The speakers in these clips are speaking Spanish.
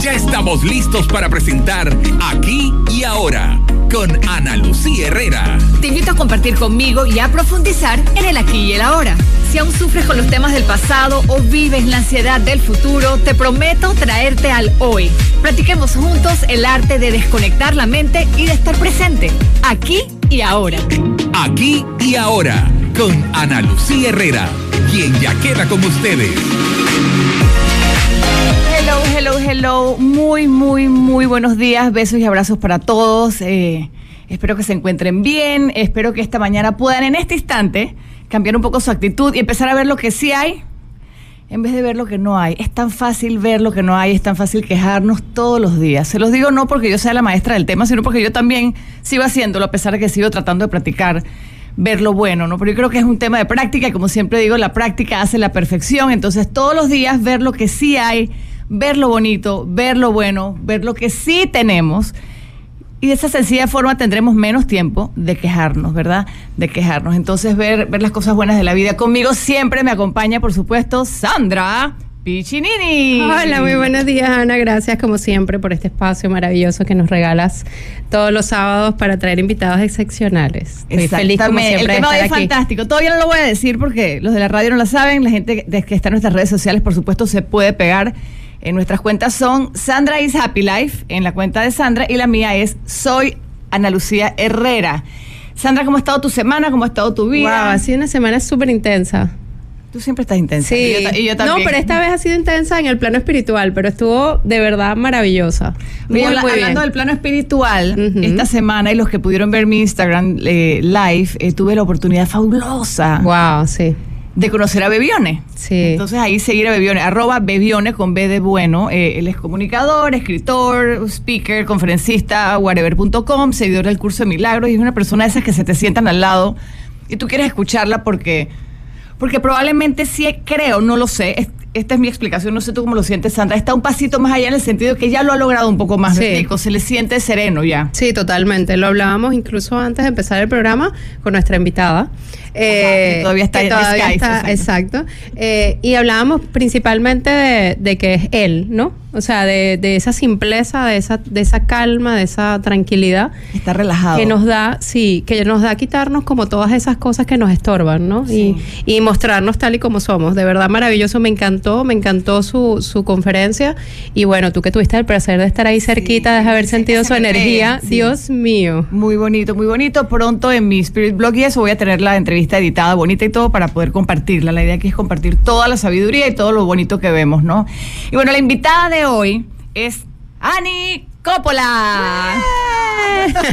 Ya estamos listos para presentar Aquí y Ahora con Ana Lucía Herrera. Te invito a compartir conmigo y a profundizar en el aquí y el ahora. Si aún sufres con los temas del pasado o vives la ansiedad del futuro, te prometo traerte al hoy. Practiquemos juntos el arte de desconectar la mente y de estar presente, aquí y ahora. Aquí y Ahora con Ana Lucía Herrera, quien ya queda con ustedes. Hello. Muy, muy, muy buenos días. Besos y abrazos para todos. Eh, espero que se encuentren bien. Espero que esta mañana puedan en este instante cambiar un poco su actitud y empezar a ver lo que sí hay en vez de ver lo que no hay. Es tan fácil ver lo que no hay, es tan fácil quejarnos todos los días. Se los digo no porque yo sea la maestra del tema, sino porque yo también sigo haciéndolo a pesar de que sigo tratando de practicar ver lo bueno, ¿no? Pero yo creo que es un tema de práctica y como siempre digo, la práctica hace la perfección. Entonces todos los días ver lo que sí hay, ver lo bonito, ver lo bueno, ver lo que sí tenemos. Y de esa sencilla forma tendremos menos tiempo de quejarnos, ¿verdad? De quejarnos. Entonces, ver, ver las cosas buenas de la vida. Conmigo siempre me acompaña, por supuesto, Sandra Piccinini. Hola, muy buenos días, Ana. Gracias, como siempre, por este espacio maravilloso que nos regalas todos los sábados para traer invitados excepcionales. Estoy feliz, como siempre, El de tema estar es fantástico. Todavía no lo voy a decir porque los de la radio no lo saben. La gente que está en nuestras redes sociales, por supuesto, se puede pegar. En nuestras cuentas son Sandra is Happy Life, en la cuenta de Sandra, y la mía es Soy Ana Lucía Herrera. Sandra, ¿cómo ha estado tu semana? ¿Cómo ha estado tu vida? Wow, ha sido una semana súper intensa. Tú siempre estás intensa. Sí, Y yo, ta- y yo no, también. pero esta vez ha sido intensa en el plano espiritual, pero estuvo de verdad maravillosa. Muy, Oye, muy bien. hablando del plano espiritual, esta semana y los que pudieron ver mi Instagram eh, live, eh, tuve la oportunidad fabulosa Wow, sí. De conocer a Bebione. Sí. Entonces ahí seguir a Bebione, arroba Bebione con B de bueno. Eh, él es comunicador, escritor, speaker, conferencista, whatever.com, seguidor del curso de milagros y es una persona de esas que se te sientan al lado y tú quieres escucharla porque, porque probablemente sí creo, no lo sé. es- esta es mi explicación, no sé tú cómo lo sientes, Sandra. Está un pasito más allá en el sentido que ya lo ha logrado un poco más. ¿me Sí. Se le siente sereno ya. Sí, totalmente. Lo hablábamos incluso antes de empezar el programa con nuestra invitada. Que todavía está en todavía está- exacto. Eh, y hablábamos principalmente de, de que es él, ¿no? O sea, de, de esa simpleza, de esa, de esa calma, de esa tranquilidad Está relajado. que nos da, sí, que nos da quitarnos como todas esas cosas que nos estorban, ¿no? Sí. Y, y mostrarnos tal y como somos. De verdad maravilloso, me encantó, me encantó su, su conferencia. Y bueno, tú que tuviste el placer de estar ahí cerquita, de haber sí, sentido su energía, sí. Dios mío. Muy bonito, muy bonito. Pronto en mi Spirit Blog y eso voy a tener la entrevista editada, bonita y todo, para poder compartirla. La idea aquí es compartir toda la sabiduría y todo lo bonito que vemos, ¿no? Y bueno, la invitada de hoy es Ani Coppola.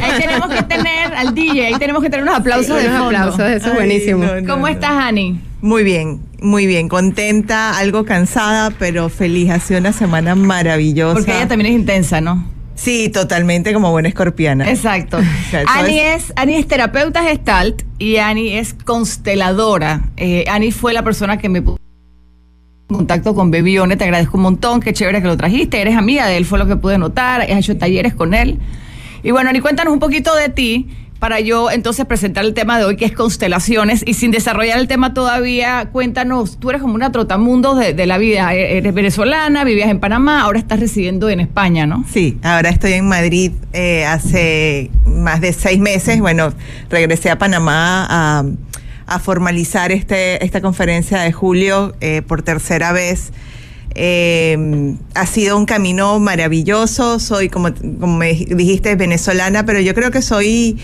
Ahí tenemos que tener al DJ, ahí tenemos que tener unos aplausos Sí, de unos fondo. aplausos, eso es Ay, buenísimo. no, no. ¿Cómo estás, Ani? Muy bien, muy bien, contenta, algo cansada, pero feliz. Ha sido una semana maravillosa. Porque ella también es intensa, ¿no? Sí, totalmente como buena escorpiana. Exacto. sea, Ani es- es, Ani es terapeuta gestalt y Ani es consteladora. Eh, Ani fue la persona que me puso en contacto con Bebione, te agradezco un montón, qué chévere que lo trajiste, eres amiga de él, fue lo que pude notar, has hecho talleres con él. Y bueno, Ani, cuéntanos un poquito de ti para yo entonces presentar el tema de hoy, que es constelaciones, y sin desarrollar el tema todavía, cuéntanos, tú eres como una trotamundos de, la vida, E- eres venezolana, vivías en Panamá, ahora estás residiendo en España, ¿no? Sí, ahora estoy en Madrid eh, hace más de seis meses. Bueno, regresé a Panamá a, a formalizar este, esta conferencia de julio eh, por tercera vez. Eh, ha sido un camino maravilloso. Soy, como, como me dijiste, venezolana, pero yo creo que soy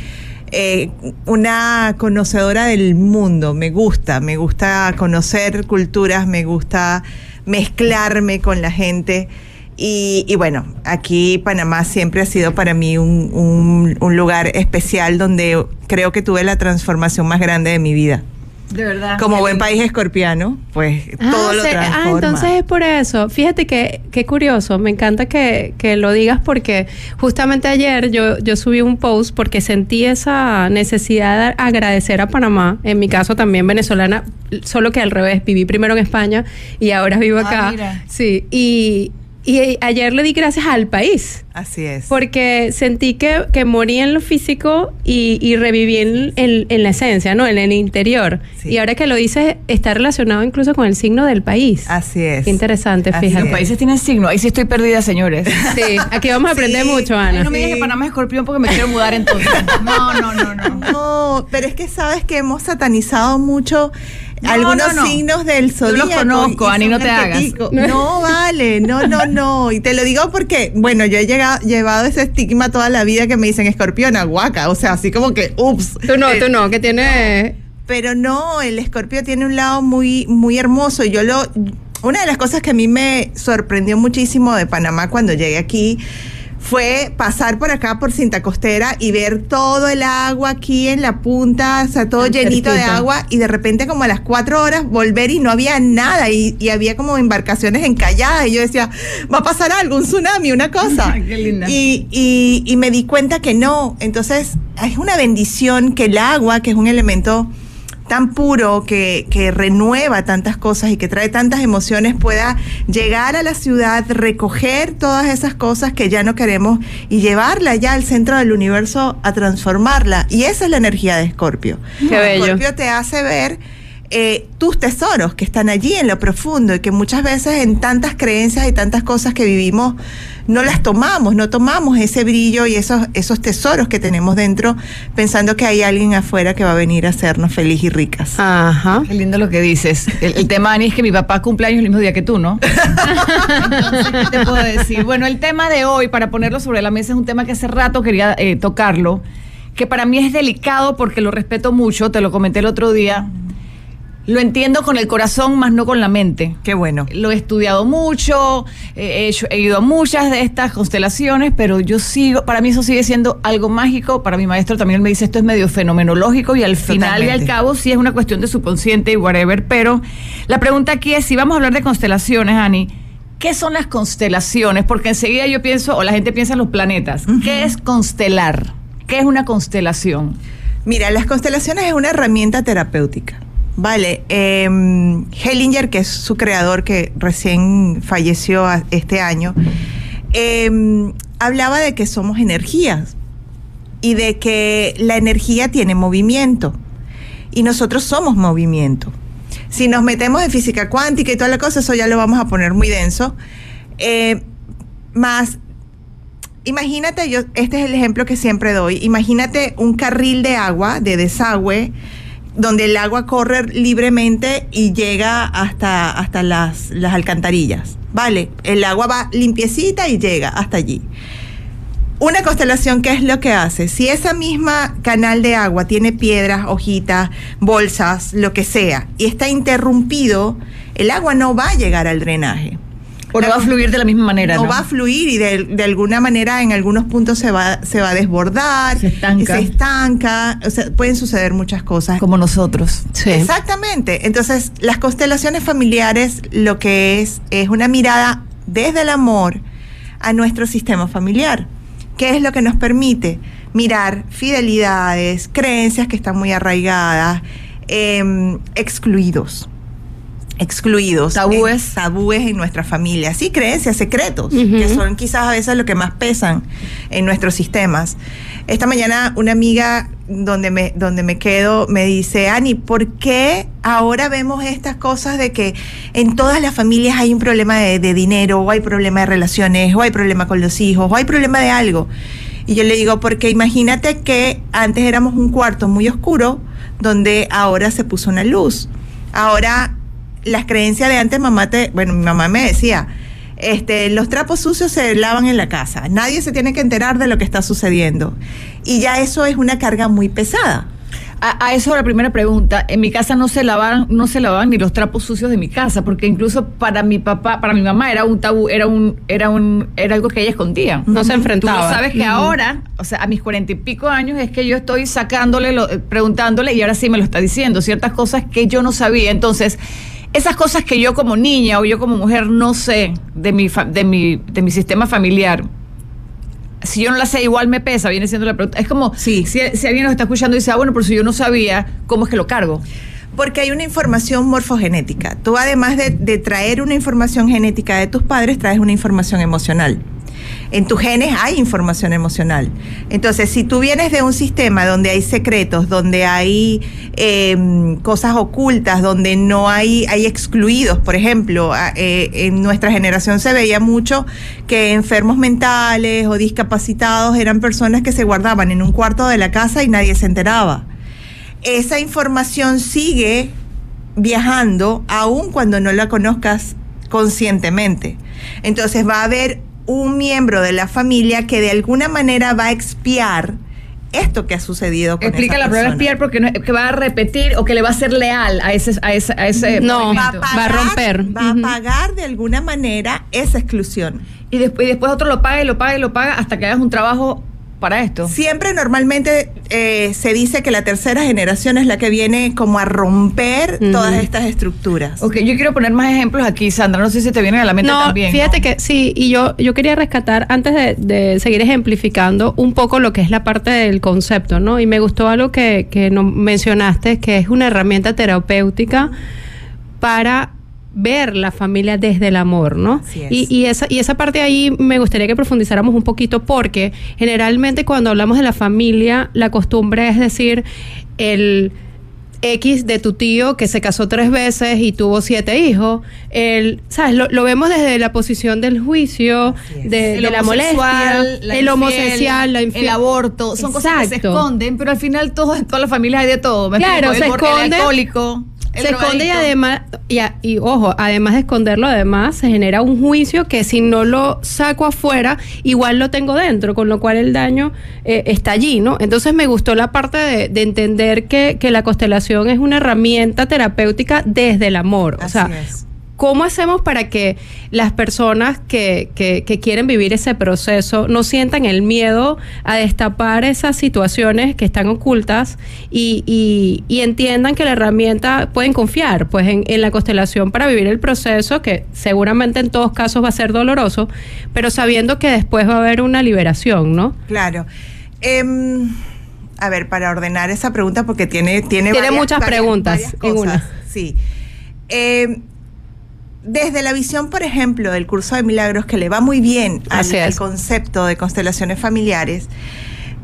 eh, una conocedora del mundo. Me gusta, me gusta conocer culturas, me gusta mezclarme con la gente. Y, y bueno, aquí Panamá siempre ha sido para mí un, un- un lugar especial donde creo que tuve la transformación más grande de mi vida. De verdad. Como buen país escorpiano, pues todo Ah, lo se- transforma. ah, entonces es por eso. Fíjate que qué curioso, me encanta que, que lo digas porque justamente ayer yo, yo subí un post porque sentí esa necesidad de agradecer a Panamá, en mi caso también venezolana, solo que al revés, viví primero en España y ahora vivo Ah, acá. mira. Sí, y, y ayer le di gracias al país. Así es. Porque sentí que, que morí en lo físico y, y reviví en, en- en la esencia, ¿no? En el interior. Sí. Y ahora que lo dices, está relacionado incluso con el signo del país. Así es. Qué interesante, Así fíjate. Los países tienen signo. Ahí sí estoy perdida, señores. Sí, aquí vamos a aprender Sí. mucho, Ay, Ana. no me digas Sí. que Panamá es escorpión porque me quiero mudar entonces. No, no, no, no. No, pero es que sabes que hemos satanizado mucho No, algunos no, no. signos del Yo los zodíaco. conozco, Ani, no te hagas. No vale, no, no, no. Y te lo digo porque, bueno, yo he llegado, llevado ese estigma toda la vida que me dicen escorpión, aguaca. O sea, así como que, ups. Tú no, Eh, tú no, que tiene... Pero no, el escorpio tiene un lado muy, muy hermoso. Yo lo. Una de las cosas que a mí me sorprendió muchísimo de Panamá cuando llegué aquí fue pasar por acá por Cinta Costera y ver todo el agua aquí en la punta, o sea, todo Tan llenito de agua y de repente como a las cuatro horas volver y no había nada y, y había como embarcaciones encalladas y yo decía, va a pasar algo, un tsunami, una cosa. Qué linda. Y, y, y me di cuenta que no. Entonces, es una bendición que el agua, que es un elemento tan puro, que, que renueva tantas cosas y que trae tantas emociones, pueda llegar a la ciudad, recoger todas esas cosas que ya no queremos y llevarla ya al centro del universo a transformarla. Y esa es la energía de Escorpio. Qué bello. Escorpio te hace ver eh, tus tesoros que están allí en lo profundo y que muchas veces en tantas creencias y tantas cosas que vivimos no las tomamos, no tomamos ese brillo y esos, esos tesoros que tenemos dentro pensando que hay alguien afuera que va a venir a hacernos feliz y ricas. Ajá. Qué lindo lo que dices. El, el tema, Ani, es que mi papá cumple años el mismo día que tú, ¿no? Entonces, ¿qué te puedo decir? Bueno, el tema de hoy, para ponerlo sobre la mesa, es un tema que hace rato quería eh, tocarlo, que para mí es delicado porque lo respeto mucho, te lo comenté el otro día. Lo entiendo con el corazón, más no con la mente. Qué bueno. Lo he estudiado mucho, he, hecho- he ido a muchas de estas constelaciones, pero yo sigo, para mí eso sigue siendo algo mágico. Para mi maestro también me dice esto es medio fenomenológico y al final y al cabo sí es una cuestión de subconsciente y whatever. Pero la pregunta aquí es: si vamos a hablar de constelaciones, Ani, ¿qué son las constelaciones? Porque enseguida yo pienso, o la gente piensa en los planetas. ¿Qué es constelar? ¿Qué es una constelación? Mira, las constelaciones es una herramienta terapéutica. Vale, eh, Hellinger, que es su creador que recién falleció este año, eh, hablaba de que somos energías y de que la energía tiene movimiento y nosotros somos movimiento. Si nos metemos en física cuántica y toda la cosa, eso ya lo vamos a poner muy denso. Eh, más imagínate, yo, este es el ejemplo que siempre doy, imagínate un carril de agua, de desagüe, donde el agua corre libremente y llega hasta, hasta las, las alcantarillas. Vale, el agua va limpiecita y llega hasta allí. Una constelación, ¿qué es lo que hace? Si esa misma canal de agua tiene piedras, hojitas, bolsas, lo que sea, y está interrumpido, el agua no va a llegar al drenaje. ¿O no va a fluir de la misma manera? no, va a fluir y de, de alguna manera en algunos puntos se va, se va a desbordar, Se estanca. se estanca, o sea, pueden suceder muchas cosas. Como nosotros. Sí. Exactamente. Entonces, las constelaciones familiares lo que es es una mirada desde el amor a nuestro sistema familiar. ¿Qué es lo que nos permite? Mirar fidelidades, creencias que están muy arraigadas, em, excluidos. Excluidos. Tabúes. En- tabúes en nuestra familia. Sí, creencias, secretos, que son quizás a veces lo que más pesan en nuestros sistemas. Esta mañana una amiga donde me, donde me quedo me dice, Ani, ¿por qué ahora vemos estas cosas de que en todas las familias hay un problema de, de dinero, o hay problema de relaciones, o hay problema con los hijos, o hay problema de algo? Y yo le digo, porque imagínate que antes éramos un cuarto muy oscuro, donde ahora se puso una luz. Ahora, las creencias de antes, mamá te, bueno, mi mamá me decía, este, los trapos sucios se lavan en la casa, nadie se tiene que enterar de lo que está sucediendo. Y ya eso es una carga muy pesada. A, a eso la primera pregunta. En mi casa no se lavaban, no se lavaban ni los trapos sucios de mi casa, porque incluso para mi papá, para mi mamá era un tabú, era un, era un, era algo que ella escondía. No se Tú enfrentaba. lo sabes que ahora, o sea, a mis cuarenta y pico años es que yo estoy sacándole, lo- eh, preguntándole y ahora sí me lo está diciendo ciertas cosas que yo no sabía. Entonces, esas cosas que yo como niña o yo como mujer no sé de mi, fa- de mi, de mi sistema familiar. Si yo no la sé, igual me pesa, viene siendo la pregunta. Es como Sí. si, si alguien nos está escuchando y dice, ah, bueno, pero si yo no sabía, ¿cómo es que lo cargo? Porque hay una información morfogenética. Tú además de, de traer una información genética de tus padres, traes una información emocional en tus genes hay información emocional. Entonces, si tú vienes de un sistema donde hay secretos, donde hay em, cosas ocultas, donde no hay, hay excluidos, por ejemplo, eh, en nuestra generación se veía mucho que enfermos mentales o discapacitados eran personas que se guardaban en un cuarto de la casa y nadie se enteraba. Esa información sigue viajando aun cuando no la conozcas conscientemente. Entonces va a haber un miembro de la familia que de alguna manera va a expiar esto que ha sucedido con Explica la palabra expiar porque no, que va a repetir o que le va a ser leal a ese a ese, a ese no va a, romper. va a pagar de alguna manera esa exclusión. Y después y después otro lo paga y lo paga y lo paga hasta que hagas un trabajo para esto? Siempre normalmente eh, se dice que la tercera generación es la que viene como a romper todas estas estructuras. Ok, yo quiero poner más ejemplos aquí, Sandra, no sé si te vienen a la mente también. Fíjate que sí, y yo, yo quería rescatar, antes de, de, seguir ejemplificando, un poco lo que es la parte del concepto, ¿no? Y me gustó algo que, que no mencionaste, que es una herramienta terapéutica para ver la familia desde el amor, ¿no? Y, y, esa, y esa parte ahí me gustaría que profundizáramos un poquito porque generalmente cuando hablamos de la familia, la costumbre es decir, el... X de tu tío que se casó tres veces y tuvo siete hijos. El, ¿sabes? Lo, vemos desde la posición del juicio, de, la molestia, el homosexual, el aborto. Son cosas que se esconden, pero al final todo, en todas las familias hay de todo. claro, se esconde. alcohólico se esconde y además, y, ojo, además de esconderlo, además se genera un juicio que si no lo saco afuera, igual lo tengo dentro, con lo cual el daño eh, está allí, ¿no? Entonces me gustó la parte de, entender que, que, la constelación es una herramienta terapéutica desde el amor. o sea, ¿Cómo hacemos para que las personas que, que, quieren vivir ese proceso no sientan el miedo a destapar esas situaciones que están ocultas y, y, entiendan que la herramienta pueden confiar pues en, en, la constelación para vivir el proceso que seguramente en todos casos va a ser doloroso, pero sabiendo que después va a haber una liberación, ¿no? Claro. Em, a ver, para ordenar esa pregunta porque tiene tiene, tiene muchas preguntas en una. Sí. Eh, desde la visión, por ejemplo, del curso de milagros, que le va muy bien al, concepto de constelaciones familiares,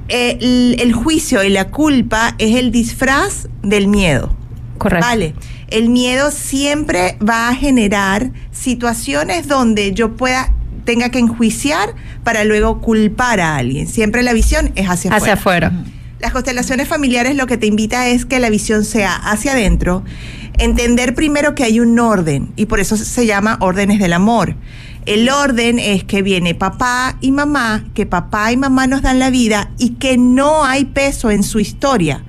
eh, el, juicio y la culpa es el disfraz del miedo. Correcto. Vale. El miedo siempre va a generar situaciones donde yo pueda tenga que enjuiciar para luego culpar a alguien. Siempre la visión es hacia, hacia afuera. Las constelaciones familiares lo que te invita es que la visión sea hacia adentro entender primero que hay un orden y por eso se llama órdenes del amor. El orden es que viene papá y mamá, que papá y mamá nos dan la vida y que no hay peso en su historia,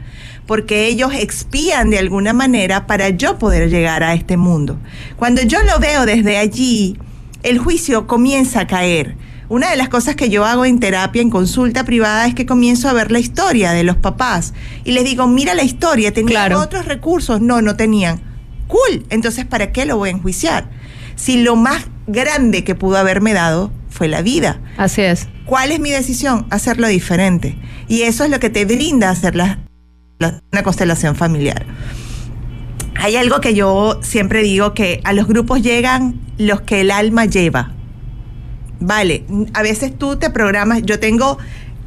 porque ellos expían de alguna manera para yo poder llegar a este mundo. Cuando yo lo veo desde allí, el juicio comienza a caer una de las cosas que yo hago en terapia, en consulta privada, es que comienzo a ver la historia de los papás y les digo, mira la historia, tenían otros recursos, no, no tenían. Cool, entonces ¿para qué lo voy a enjuiciar? Si lo más grande que pudo haberme dado fue la vida. Así es. ¿Cuál es mi decisión? Hacerlo diferente. Y eso es lo que te brinda hacer una constelación familiar. Hay algo que yo siempre digo que a los grupos llegan los que el alma lleva vale, a veces tú te programas, yo tengo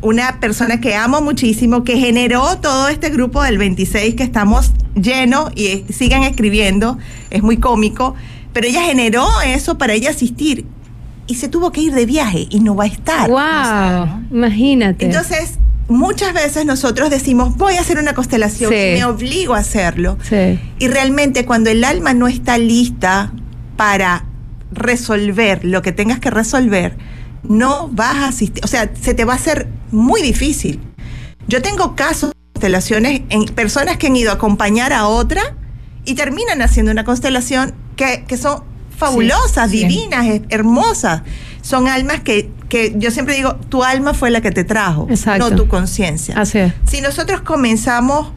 una persona que amo muchísimo, que generó todo este grupo del 26 que estamos llenos y siguen escribiendo, es muy cómico, pero ella generó eso para ella asistir y se tuvo que ir de viaje y no va a estar. ¡Wow! Imagínate. Entonces, muchas veces nosotros decimos, voy a hacer una constelación, y me obligo a hacerlo. Sí. Y realmente cuando el alma no está lista para resolver lo que tengas que resolver, no vas a asistir, o sea, se te va a hacer muy difícil. Yo tengo casos de constelaciones en personas que han ido a acompañar a otra y terminan haciendo una constelación que, son fabulosas, divinas, hermosas. Son almas que, que, yo siempre digo, tu alma fue la que te trajo, no tu conciencia. Si nosotros comenzamos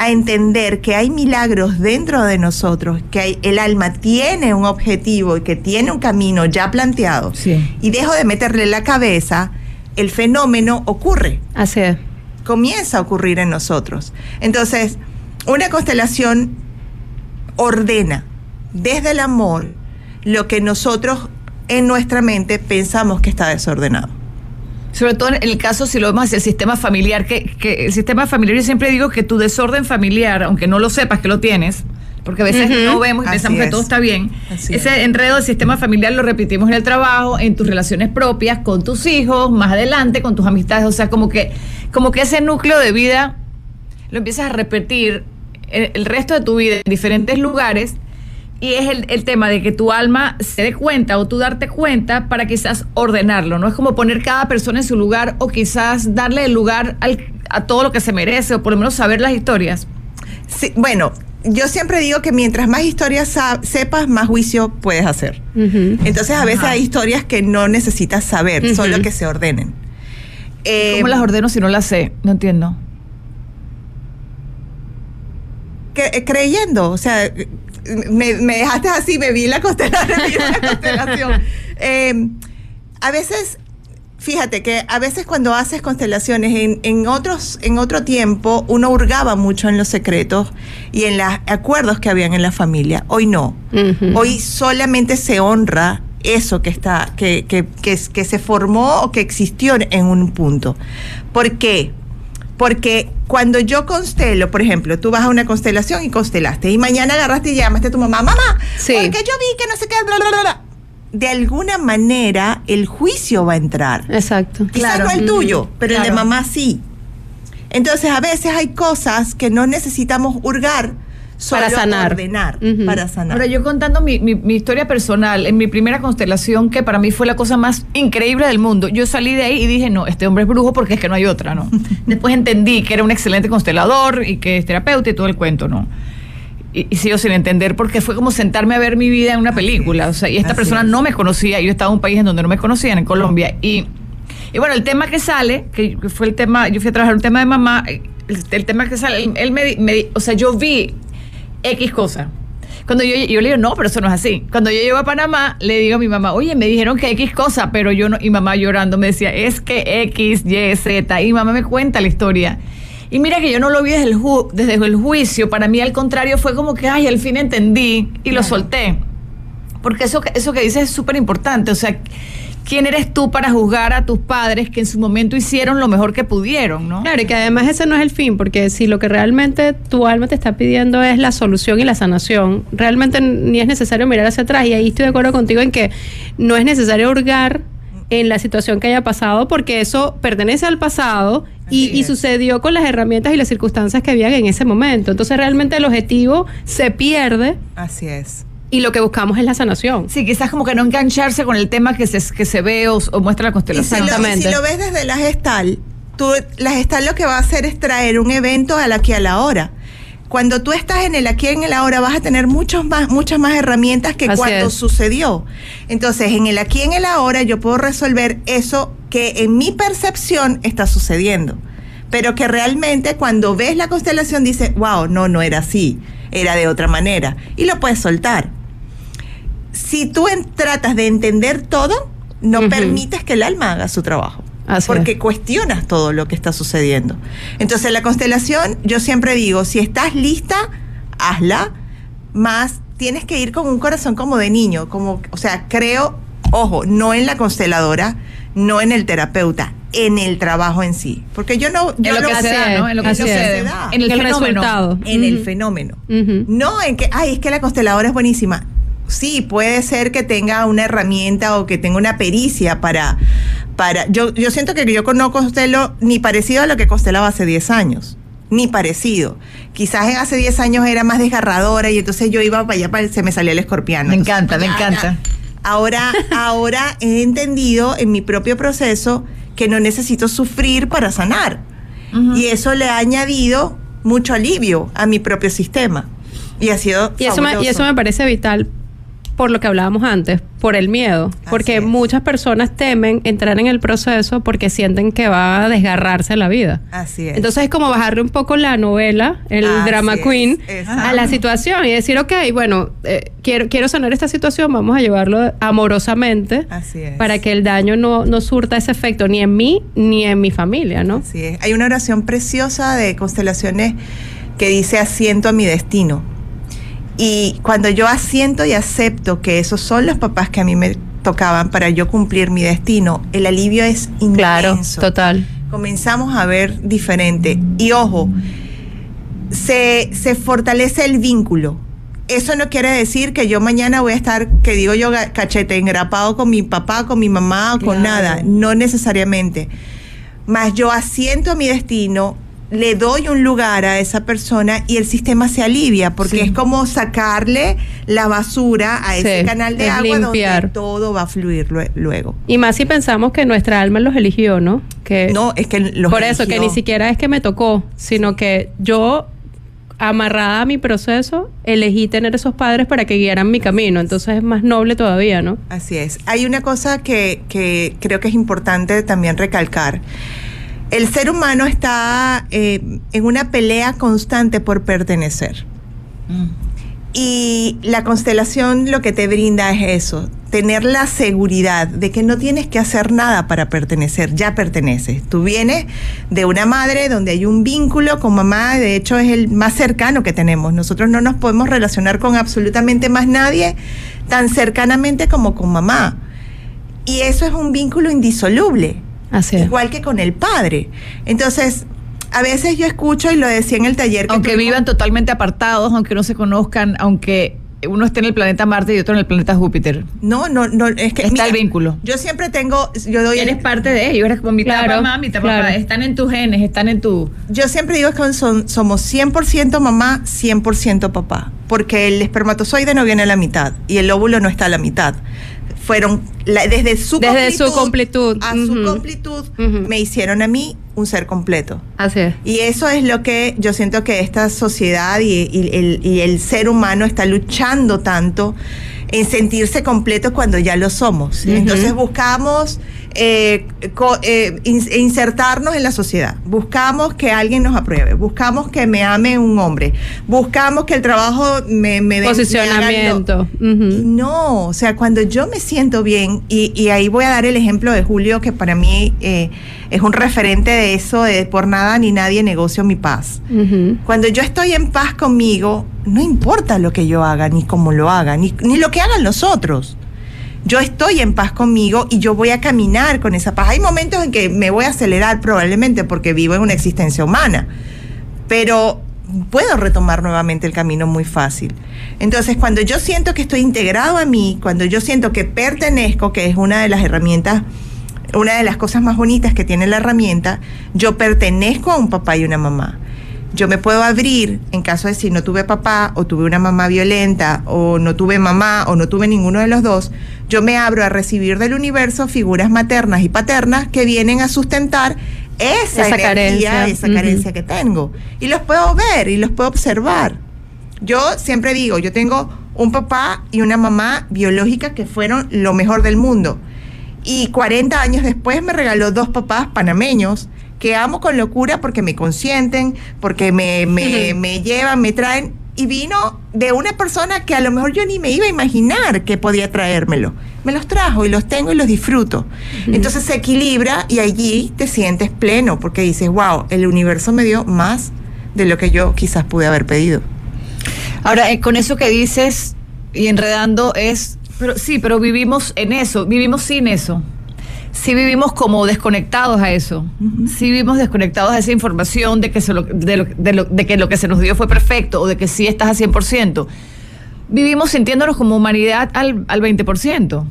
a entender que hay milagros dentro de nosotros, que hay, el alma tiene un objetivo y que tiene un camino ya planteado, y dejo de meterle la cabeza, el fenómeno ocurre. Así es. Comienza a ocurrir en nosotros. Entonces, una constelación ordena desde el amor lo que nosotros en nuestra mente pensamos que está desordenado. Sobre todo en el caso, si lo vemos hacia el sistema familiar, que, que el sistema familiar, yo siempre digo que tu desorden familiar, aunque no lo sepas que lo tienes, porque a veces Ujú. no vemos y Así pensamos que es. todo está bien. Así Ese es. enredo del sistema familiar lo repetimos en el trabajo, en tus relaciones propias, con tus hijos, más adelante, con tus amistades. O sea, como que, como que ese núcleo de vida lo empiezas a repetir el, el resto de tu vida en diferentes lugares. Y es el, el tema de que tu alma se dé cuenta o tú darte cuenta para quizás ordenarlo, ¿no? Es como poner cada persona en su lugar o quizás darle el lugar al- a todo lo que se merece o por lo menos saber las historias. Sí, bueno, yo siempre digo que mientras más historias sepas, más juicio puedes hacer. Entonces a veces Ajá. hay historias que no necesitas saber, Ujú. solo que se ordenen. Eh, ¿Cómo las ordeno si no las sé? No entiendo. que- eh, creyendo, o sea, eh, me, me dejaste así, me vi la constelación. me vi la constelación. Eh, a veces, fíjate que a veces cuando haces constelaciones en, en otros, en otro tiempo, uno hurgaba mucho en los secretos y en los acuerdos que habían en la familia. Hoy no. Hoy solamente se honra eso que está, que, que, que, que se formó o que existió en un punto. ¿Por qué? Porque cuando yo constelo, por ejemplo, tú vas a una constelación y constelaste, y mañana agarraste y llamaste a tu mamá, mamá, Sí. porque yo vi que no sé qué, bla, bla, bla, bla". De alguna manera el juicio va a entrar. Exacto. Quizás Claro. no el tuyo, pero el de mamá sí. Entonces a veces hay cosas que no necesitamos hurgar solo Para sanar. ordenar, Ujú. para sanar. Ahora, yo contando mi, mi- mi historia personal, en mi primera constelación, que para mí fue la cosa más increíble del mundo, yo salí de ahí y dije, no, este hombre es brujo porque es que no hay otra, ¿no? Después entendí que era un excelente constelador y que es terapeuta y todo el cuento, ¿no? Y, y sigo sin entender porque fue como sentarme a ver mi vida en una película, o sea, y esta así persona es. no me conocía, yo estaba en un país en donde no me conocían, en Colombia, y, y bueno, el tema que sale, que fue el tema, yo fui a trabajar un tema de mamá, el, el tema que sale, él, él me, me o sea, yo vi X cosa. Cuando yo, yo le digo, no, pero eso no es así. Cuando yo llego a Panamá, le digo a mi mamá, oye, me dijeron que X cosa, pero yo no, y mamá llorando me decía, es que X, Y, Z, y mamá me cuenta la historia. Y mira que yo no lo vi desde el, ju- desde el juicio, para mí al contrario fue como que, ay, al fin entendí y lo solté. Porque eso, eso que dices es súper importante, o sea, ¿quién eres tú para juzgar a tus padres que en su momento hicieron lo mejor que pudieron, no? Claro, y que además ese no es el fin, porque si lo que realmente tu alma te está pidiendo es la solución y la sanación, realmente ni es necesario mirar hacia atrás. Y ahí estoy de acuerdo contigo en que no es necesario hurgar en la situación que haya pasado, porque eso pertenece al pasado y, y sucedió con las herramientas y las circunstancias que habían en ese momento. Entonces realmente el objetivo se pierde Así es. Y lo que buscamos es la sanación. Sí, quizás como que no engancharse con el tema que se, que se ve o, o muestra la si, constelación. lo, Exactamente. si lo ves desde la gestal, tú, la gestal lo que va a hacer es traer un evento al aquí a la hora. Cuando tú estás en el aquí en el ahora vas a tener muchos más, muchas más herramientas que Así cuando es. sucedió. Entonces, en el aquí en el ahora yo puedo resolver eso que en mi percepción está sucediendo. Pero que realmente cuando ves la constelación dices, wow, no, no era así, era de otra manera. Y lo puedes soltar. Si tú en- tratas de entender todo, no permites que el alma haga su trabajo. Así porque es. cuestionas todo lo que está sucediendo. Entonces, la constelación, yo siempre digo, si estás lista, hazla, más tienes que ir con un corazón como de niño, como, o sea, creo, ojo, no en la consteladora, no en el terapeuta, en el trabajo en sí. Porque yo no... yo en lo que se da, ¿no? En lo que sucede. da. En el, El fenómeno. resultado. en el fenómeno. No en que, ay, es que la consteladora es buenísima. Sí, puede ser que tenga una herramienta o que tenga una pericia para... para yo, yo siento que yo no constelo ni parecido a lo que constelaba hace 10 años. Ni parecido. Quizás en hace 10 años era más desgarradora y entonces yo iba para allá, para, se me salía el escorpiano. Me Entonces, encanta, me encanta. Ahora, ahora he entendido en mi propio proceso que no necesito sufrir para sanar. Y eso le ha añadido mucho alivio a mi propio sistema. Y ha sido Y eso, me, y eso me parece vital por lo que hablábamos antes, por el miedo, porque es. muchas personas temen entrar en el proceso porque sienten que va a desgarrarse la vida. Así es. Entonces es como bajarle un poco la novela, el Así drama queen, a la situación y decir, ok, bueno, eh, quiero, quiero sanar esta situación, vamos a llevarlo amorosamente Así es. para que el daño no, no surta ese efecto ni en mí ni en mi familia, ¿no? Así es. Hay una oración preciosa de constelaciones que dice asiento a mi destino. Y cuando yo asiento y acepto que esos son los papás que a mí me tocaban para yo cumplir mi destino, el alivio es inmenso. Claro, total. Comenzamos a ver diferente. Y ojo, se, se fortalece el vínculo. Eso no quiere decir que yo mañana voy a estar, que digo yo, cachete engrapado con mi papá, con mi mamá o con Claro. nada. No necesariamente. Más yo asiento a mi destino, le doy un lugar a esa persona y el sistema se alivia, porque Sí. es como sacarle la basura a ese Sí, canal de es agua limpiar. donde todo va a fluir lue- luego. Y más si pensamos que nuestra alma los eligió, ¿no? Que No, es que los por eso, que ni siquiera es que me tocó, sino que yo, amarrada a mi proceso, elegí tener esos padres para que guiaran mi camino. Entonces es más noble todavía, ¿no? Así es. Hay una cosa que, que creo que es importante también recalcar. El ser humano está eh, en una pelea constante por pertenecer. Y la constelación lo que te brinda es eso, tener la seguridad de que no tienes que hacer nada para pertenecer, ya perteneces. Tú vienes de una madre donde hay un vínculo con mamá, de hecho es el más cercano que tenemos. Nosotros no nos podemos relacionar con absolutamente más nadie tan cercanamente como con mamá. Y eso es un vínculo indisoluble Así es. igual que con el padre. Entonces, a veces yo escucho, y lo decía en el taller, que Aunque vivan totalmente apartados, aunque no se conozcan, aunque uno esté en el planeta Marte y otro en el planeta Júpiter. No, no, no, es que... Está el vínculo. Yo siempre tengo, yo doy... Eres parte de ellos, eres como mitad Claro, mamá, mitad claro. papá. Están en tus genes, están en tu... Yo siempre digo que son, somos 100% mamá, 100% papá, porque el espermatozoide no viene a la mitad y el óvulo no está a la mitad. Fueron la- desde su Desde su completud, a su completud me hicieron a mí un ser completo. Así es. Y eso es lo que yo siento que esta sociedad y, y el, y el ser humano está luchando tanto en sentirse completo cuando ya lo somos. Entonces buscamos eh, eh, in- insertarnos en la sociedad, buscamos que alguien nos apruebe, buscamos que me ame un hombre, buscamos que el trabajo me, me haga Posicionamiento. no, o sea, cuando yo me siento bien, y, y ahí voy a dar el ejemplo de Julio, que para mí eh, es un referente de eso, de por nada ni nadie negocio mi paz. Cuando yo estoy en paz conmigo, no importa lo que yo haga, ni cómo lo haga, ni, ni lo que hagan los otros. Yo estoy en paz conmigo y yo voy a caminar con esa paz. Hay momentos en que me voy a acelerar probablemente porque vivo en una existencia humana, pero puedo retomar nuevamente el camino muy fácil. Entonces, cuando yo siento que estoy integrado a mí, cuando yo siento que pertenezco, que es una de las herramientas, una de las cosas más bonitas que tiene la herramienta, yo pertenezco a un papá y una mamá. Yo me puedo abrir en caso de si no tuve papá o tuve una mamá violenta o no tuve mamá o no tuve ninguno de los dos, yo me abro a recibir del universo figuras maternas y paternas que vienen a sustentar esa, Esa energía, carencia. esa carencia que tengo. Y los puedo ver y los puedo observar. Yo siempre digo, yo tengo un papá y una mamá biológica que fueron lo mejor del mundo. Y 40 años después me regaló dos papás panameños que amo con locura porque me consienten, porque me, me, me llevan, me traen. Y vino de una persona que a lo mejor yo ni me iba a imaginar que podía traérmelo. Me los trajo y los tengo y los disfruto. Entonces se equilibra y allí te sientes pleno porque dices, wow, el universo me dio más de lo que yo quizás pude haber pedido. Ahora, eh, con eso que dices y enredando es, pero sí, pero vivimos en eso, vivimos sin eso. Sí vivimos como desconectados a eso. Sí vivimos desconectados a esa información de que, se lo- de, lo- de lo- de que lo que se nos dio fue perfecto o de que sí estás a 100%. Vivimos sintiéndonos como humanidad al, al 20%.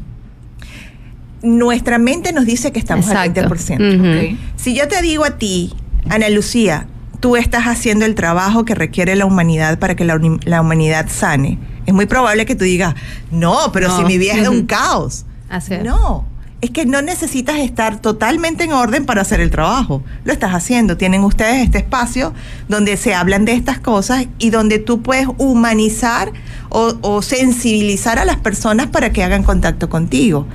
Nuestra mente nos dice que estamos Exacto. al 20%. Ujú. Ok. Si yo te digo a ti, Ana Lucía, tú estás haciendo el trabajo que requiere la humanidad para que la, la humanidad sane, es muy probable que tú digas, no, pero No. si mi vida es un caos. Así es. No, es que no necesitas estar totalmente en orden para hacer el trabajo. Lo estás haciendo. Tienen ustedes este espacio donde se hablan de estas cosas y donde tú puedes humanizar o, sensibilizar a las personas para que hagan contacto contigo.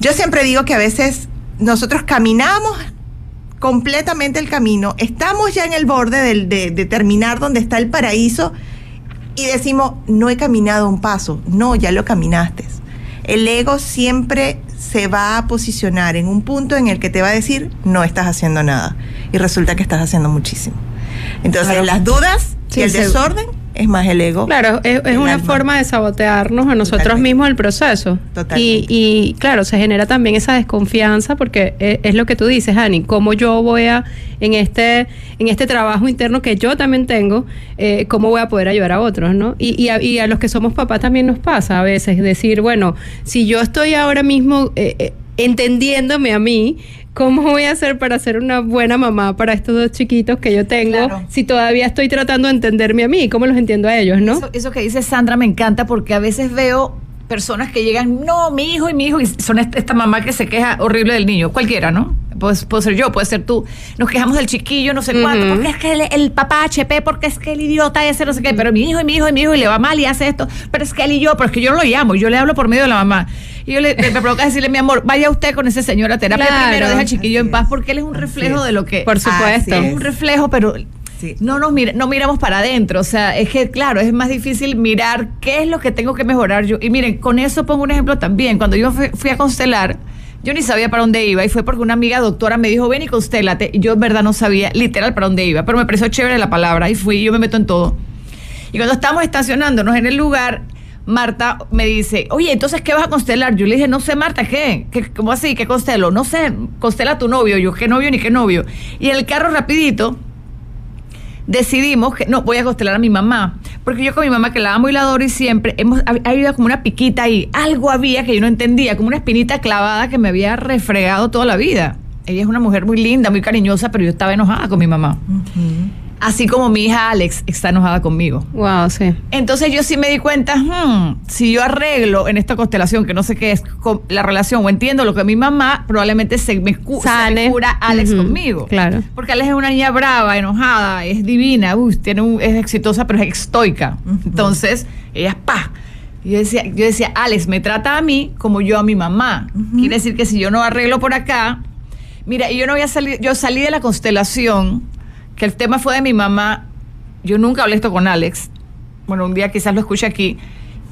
Yo siempre digo que a veces nosotros caminamos completamente el camino, estamos ya en el borde del- de, de terminar donde está el paraíso y decimos, no he caminado un paso. No, ya lo caminaste. El ego siempre se va a posicionar en un punto en el que te va a decir, no estás haciendo nada. Y resulta que estás haciendo muchísimo. Entonces, Claro. las dudas Sí, y el desorden es más el ego. Claro, es, es una alma. forma de sabotearnos a nosotros Totalmente. mismos el proceso. Totalmente. Y, y claro, se genera también esa desconfianza porque es, es lo que tú dices, Ani, cómo yo voy a, en este, en este trabajo interno que yo también tengo, eh, cómo voy a poder ayudar a otros, ¿no? Y, y, a, y a los que somos papás también nos pasa a veces decir, bueno, si yo estoy ahora mismo eh, eh, entendiéndome a mí, ¿Cómo voy a hacer para ser una buena mamá para estos dos chiquitos que yo tengo Claro. si todavía estoy tratando de entenderme a mí? ¿Cómo los entiendo a ellos, no? Eso, eso que dice Sandra me encanta porque a veces veo personas que llegan, no, mi hijo y mi hijo, y son est- esta mamá que se queja horrible del niño, cualquiera, ¿no? Pues, puede ser yo, puede ser tú. Nos quejamos del chiquillo, no sé cuánto, Ujú. porque es que el, el papá HP, porque es que el idiota ese, no sé qué, pero mi hijo y mi hijo y mi hijo y le va mal y hace esto, pero es que él y yo, pero es que yo no lo llamo, yo le hablo por medio de la mamá. Y yo le, me provoca decirle, mi amor, vaya usted con ese señor a terapia Claro. primero, deja al chiquillo en paz, porque él es un reflejo de lo que... Por supuesto. Así Es un reflejo, pero No nos mira- no miramos para adentro. O sea, es que, claro, es más difícil mirar qué es lo que tengo que mejorar yo. Y miren, con eso pongo un ejemplo también. Cuando yo fui, a constelar, yo ni sabía para dónde iba y fue porque una amiga doctora me dijo, ven y constélate. Y yo en verdad no sabía literal para dónde iba, pero me pareció chévere la palabra y fui, yo me meto en todo. Y cuando estábamos estacionándonos en el lugar, Marta me dice, oye, entonces, ¿qué vas a constelar? Yo le dije, no sé, Marta, ¿qué? ¿Qué ¿Cómo así? ¿Qué constelo? No sé, constela tu novio. Yo, ¿qué novio ni qué novio? Y el carro rapidito decidimos que no, voy a constelar a mi mamá. Porque yo con mi mamá, que la amo y la adoro y siempre, hemos, ha, ha habido como una piquita ahí. Algo había que yo no entendía, como una espinita clavada que me había refregado toda la vida. Ella es una mujer muy linda, muy cariñosa, pero yo estaba enojada con mi mamá. Así como mi hija Alex está enojada conmigo. Wow, sí. Entonces yo sí me di cuenta, hmm, si yo arreglo en esta constelación, que no sé qué es con la relación, o entiendo lo que mi mamá, probablemente se me, se cura Alex conmigo. claro. Porque Alex es una niña brava, enojada, es divina, uy, tiene un- es exitosa, pero es estoica. Entonces, ella es pa. Yo decía, yo decía, Alex, me trata a mí como yo a mi mamá. Quiere decir que si yo no arreglo por acá, mira, y yo no había salido, yo salí de la constelación, que el tema fue de mi mamá. Yo nunca hablé esto con Alex. Bueno, un día quizás lo escuche aquí.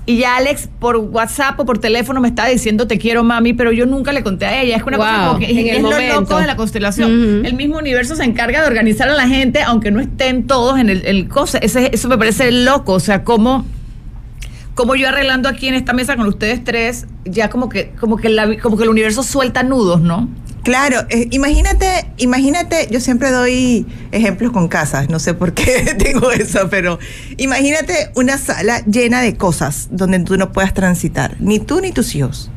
Y ya Alex por WhatsApp o por teléfono me estaba diciendo te quiero mami, pero yo nunca le conté a ella. Es una cosa como que en es el lo loco de la constelación. El mismo universo se encarga de organizar a la gente, aunque no estén todos en el, el cosa. Ese- eso me parece loco. O sea, como como yo arreglando aquí en esta mesa con ustedes tres, ya como que, como que, la- como que el universo suelta nudos, ¿no? Claro, eh, imagínate, imagínate, yo siempre doy ejemplos con casas, no sé por qué tengo eso, pero imagínate una sala llena de cosas donde tú no puedas transitar, ni tú ni tus hijos.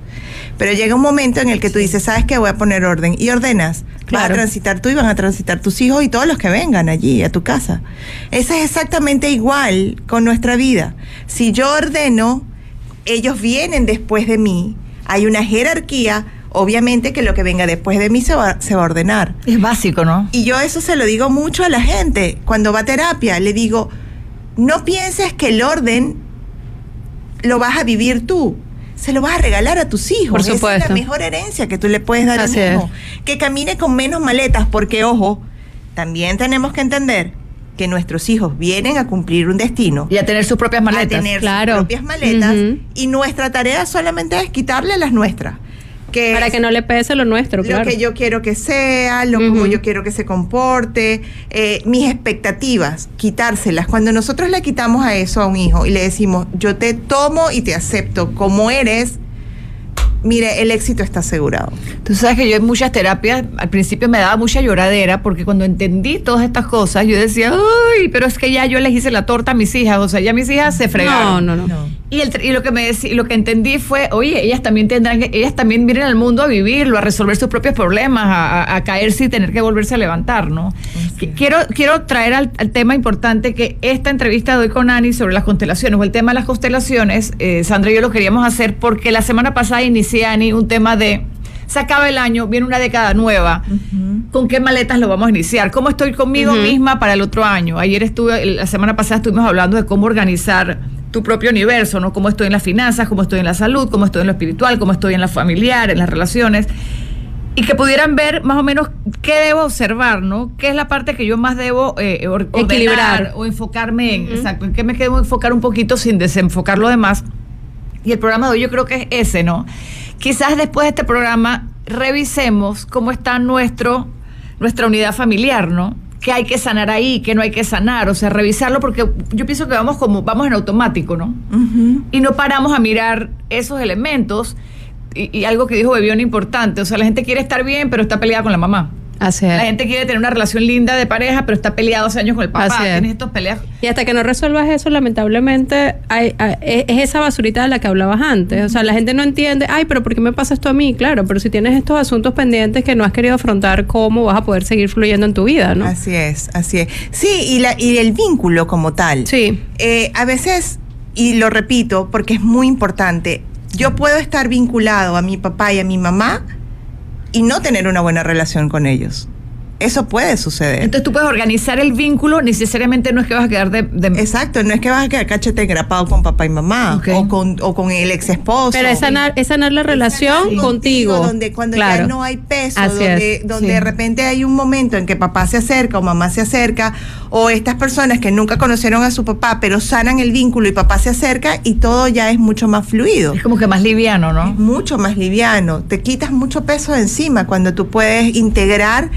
Pero llega un momento en el que tú dices, ¿sabes qué? Voy a poner orden. Y ordenas. Vas a Claro. transitar tú y van a transitar tus hijos y todos los que vengan allí a tu casa. Eso es exactamente igual con nuestra vida. Si yo ordeno, ellos vienen después de mí. Hay una jerarquía. Obviamente que lo que venga después de mí se va, se va a ordenar. Es básico, ¿no? Y yo eso se lo digo mucho a la gente. Cuando va a terapia, le digo, no pienses que el orden lo vas a vivir tú. Se lo vas a regalar a tus hijos. Por Esa es supuesto. la mejor herencia que tú le puedes dar Así a un es. hijo. Que camine con menos maletas, porque ojo, también tenemos que entender que nuestros hijos vienen a cumplir un destino. Y a tener sus propias A maletas. tener Claro. sus propias maletas. Y nuestra tarea solamente es quitarle las nuestras. Que Para es- que no le pese lo nuestro, lo claro. que yo quiero que sea, lo como Ujú. yo quiero que se comporte, eh, mis expectativas, quitárselas. Cuando nosotros le quitamos a eso a un hijo y le decimos, yo te tomo y te acepto como eres, mire, el éxito está asegurado. Tú sabes que yo en muchas terapias al principio me daba mucha lloradera porque cuando entendí todas estas cosas yo decía, ay, pero es que ya yo les hice la torta a mis hijas, o sea, ya mis hijas se fregaron. No, no, no. Y, el, tr- y lo que me decí- lo que entendí fue, oye, ellas también tendrán que, ellas también vienen al mundo a vivirlo, a resolver sus propios problemas, a, a- a caerse y tener que volverse a levantar, ¿no? Qu- Quiero, quiero traer al, al tema importante que esta entrevista de hoy con Ani sobre las constelaciones, o el tema de las constelaciones, eh, Sandra y yo lo queríamos hacer porque la semana pasada inicié, Ani, un tema de, se acaba el año, viene una década nueva, ¿con qué maletas lo vamos a iniciar? ¿Cómo estoy conmigo misma para el otro año? Ayer estuve, la semana pasada estuvimos hablando de cómo organizar tu propio universo, ¿no? Cómo estoy en las finanzas, cómo estoy en la salud, cómo estoy en lo espiritual, cómo estoy en la familiar, en las relaciones. Y que pudieran ver más o menos qué debo observar, ¿no? ¿Qué es la parte que yo más debo eh, or- ordenar Equilibrar. o enfocarme en? Exacto, en qué me debo enfocar un poquito sin desenfocar lo demás. Y el programa de hoy yo creo que es ese, ¿no? Quizás después de este programa revisemos cómo está nuestro, nuestra unidad familiar, ¿no? Que hay que sanar ahí, que no hay que sanar, o sea, revisarlo porque yo pienso que vamos como vamos en automático, ¿no? Y no paramos a mirar esos elementos y, y algo que dijo Bebión importante, o sea, la gente quiere estar bien, pero está peleada con la mamá. Así La gente quiere tener una relación linda de pareja, pero está peleado hace años con el papá. Así es. Tienes estas peleas. Y hasta que no resuelvas eso, lamentablemente, hay- es esa basurita de la que hablabas antes. O sea, la gente no entiende, ay, pero ¿por qué me pasa esto a mí? Claro, pero si tienes estos asuntos pendientes que no has querido afrontar, ¿cómo vas a poder seguir fluyendo en tu vida, no? Así es, así es. Sí, y, la, y el vínculo como tal. Sí. Eh, a veces, y lo repito porque es muy importante, yo puedo estar vinculado a mi papá y a mi mamá y no tener una buena relación con ellos. Eso puede suceder. Entonces tú puedes organizar el vínculo, necesariamente no es que vas a quedar de... de- Exacto, no es que vas a quedar cachete engrapado con papá y mamá o, con, o con el ex esposo. Pero es sanar, es sanar la relación contigo. Donde cuando claro. ya no hay peso, Así donde, es, donde sí. de repente hay un momento en que papá se acerca o mamá se acerca, o estas personas que nunca conocieron a su papá, pero sanan el vínculo y papá se acerca y todo ya es mucho más fluido. Es como que más liviano, Es ¿no? mucho más liviano, te quitas mucho peso de encima cuando tú puedes integrar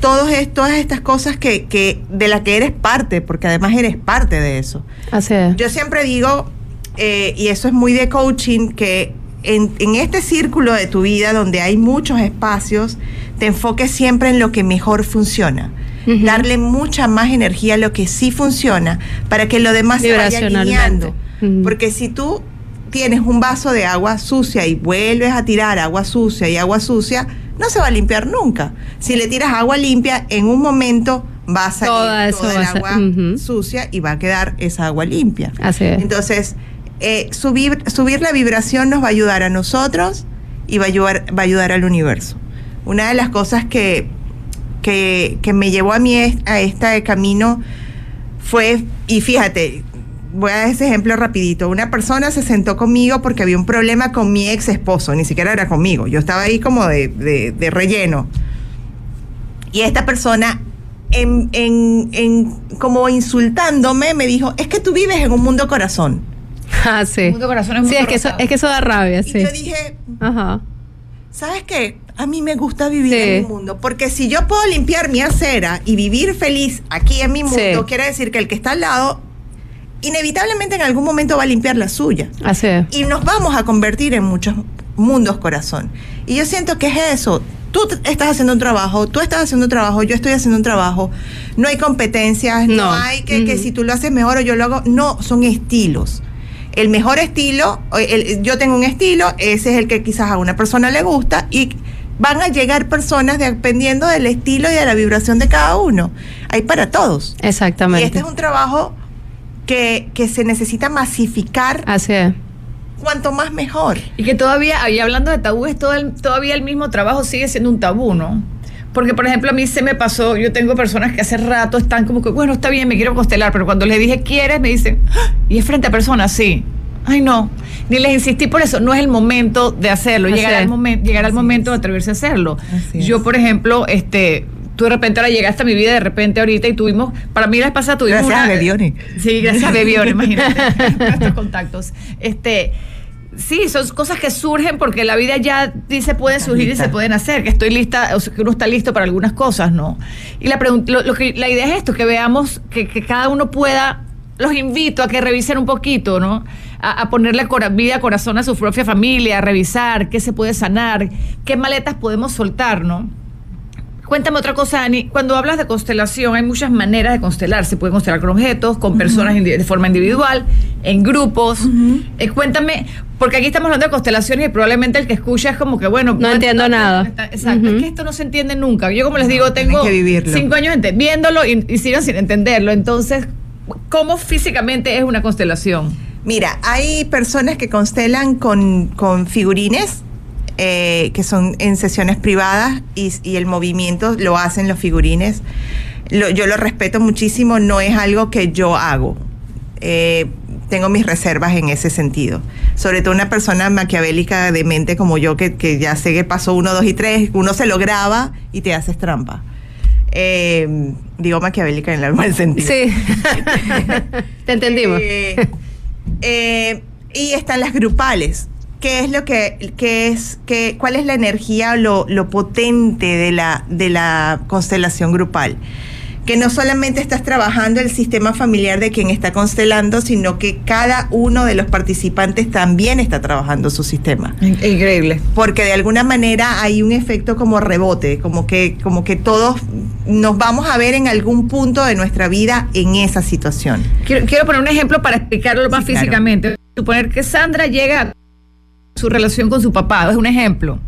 todos es- todas estas cosas que, que de las que eres parte, porque además eres parte de eso. Así es. Yo siempre digo, eh, y eso es muy de coaching, que en, en este círculo de tu vida donde hay muchos espacios, te enfoques siempre en lo que mejor funciona. Darle mucha más energía a lo que sí funciona para que lo demás se vaya alineando. Porque si tú tienes un vaso de agua sucia y vuelves a tirar agua sucia y agua sucia, no se va a limpiar nunca. Si le tiras agua limpia, en un momento va a salir Toda toda el a agua sucia y va a quedar esa agua limpia. Así es. Entonces, eh, subir, subir la vibración nos va a ayudar a nosotros y va a ayudar, va a ayudar al universo. Una de las cosas que, que, que me llevó a mí a este camino fue, y fíjate, voy a dar ese ejemplo rapidito. Una persona se sentó conmigo porque había un problema con mi ex esposo, ni siquiera era conmigo. Yo estaba ahí como de, de- de relleno. Y esta persona, en, en- en- como insultándome, me dijo, es que tú vives en un mundo corazón. Ah, sí. El mundo corazón es Sí, muy es que, eso, es que eso da rabia, Y sí. yo dije, Ajá. ¿sabes qué? A mí me gusta vivir Sí. en mi mundo, porque si yo puedo limpiar mi acera y vivir feliz aquí en mi mundo, Sí. quiere decir que el que está al lado, inevitablemente en algún momento va a limpiar la suya. Así es. y nos vamos a convertir en muchos mundos corazón. Y yo siento que es eso. Tú estás haciendo un trabajo, tú estás haciendo un trabajo, yo estoy haciendo un trabajo. No hay competencias, no, No. hay que, si tú lo haces mejor o yo lo hago. No, son estilos. El mejor estilo, el- yo tengo un estilo, ese es el que quizás a una persona le gusta y van a llegar personas dependiendo del estilo y de la vibración de cada uno. Hay para todos. Y Exactamente. este es un trabajo que, que se necesita masificar Así es. cuanto más mejor. Y que todavía, y hablando de tabúes, todo el- todavía el mismo trabajo sigue siendo un tabú, ¿no? Porque, por ejemplo, a mí se me pasó, yo tengo personas que hace rato están como que, bueno, está bien, me quiero constelar, pero cuando les dije, ¿quieres? Me dicen, "Ah", y es frente a personas, sí. Ay, no, ni les insistí por eso, no es el momento de hacerlo, llegará el, momen- llegará el Así momento es. de atreverse a hacerlo. Yo, por ejemplo, este, tú de repente ahora llegaste a mi vida de repente ahorita y tuvimos, para mí la vez pasada tuvimos Gracias a Bebione. Sí, gracias a Bebione, imagínate, nuestros contactos. Este, sí, son cosas que surgen porque la vida ya dice pueden surgir y se pueden hacer, que estoy lista, o sea, que uno está listo para algunas cosas, ¿no? Y la pregunta, lo, lo que la idea es esto, que veamos que, que cada uno pueda los invito a que revisen un poquito, ¿no? A, a ponerle cora- vida, corazón a su propia familia, a revisar qué se puede sanar, qué maletas podemos soltar, ¿no? Cuéntame otra cosa, Ani. Cuando hablas de constelación, hay muchas maneras de constelar. Se puede constelar con objetos, con personas de forma individual, en grupos. Eh, cuéntame, porque aquí estamos hablando de constelaciones y probablemente el que escucha es como que, bueno, No entiendo nada. Exacto, es que esto no se entiende nunca. Yo, como les digo, tengo que vivirlo. cinco años ente- viéndolo y, y siguen sin entenderlo. Entonces, ¿cómo físicamente es una constelación? Mira, hay personas que constelan con, con figurines, eh, que son en sesiones privadas y, y el movimiento lo hacen los figurines. Lo- yo lo respeto muchísimo, no es algo que yo hago. Eh, tengo mis reservas en ese sentido. Sobre todo una persona maquiavélica de mente como yo, que, que ya sé que pasó uno, dos y tres, uno se lo graba y te haces trampa. Eh, digo maquiavélica en el mal sentido. Sí. Te entendimos. Eh, eh, y están las grupales. ¿Qué es lo que, qué es, qué, cuál es la energía, lo, lo potente de la, de la constelación grupal? que no solamente estás trabajando el sistema familiar de quien está constelando, sino que cada uno de los participantes también está trabajando su sistema. Increíble. Porque de alguna manera hay un efecto como rebote, como que, como que todos nos vamos a ver en algún punto de nuestra vida en esa situación. Quiero, quiero poner un ejemplo para explicarlo más físicamente. Suponer que Sandra llega a su relación con su papá, es un ejemplo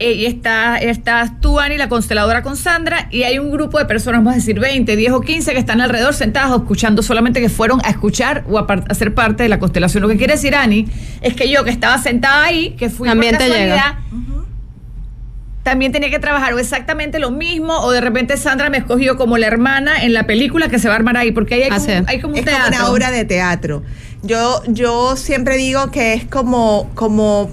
y está, estás tú, Ani, la consteladora con Sandra, y hay un grupo de personas, vamos a decir 20, 10 o 15, que están alrededor sentadas escuchando solamente que fueron a escuchar o a, ser parte de la constelación. Lo que quiere decir, Ani, es que yo que estaba sentada ahí, que fui también por casualidad, también tenía que trabajar o exactamente lo mismo, o de repente Sandra me escogió como la hermana en la película que se va a armar ahí, porque ahí hay, como, hay como un es teatro. Como una obra de teatro. Yo, yo siempre digo que es como, como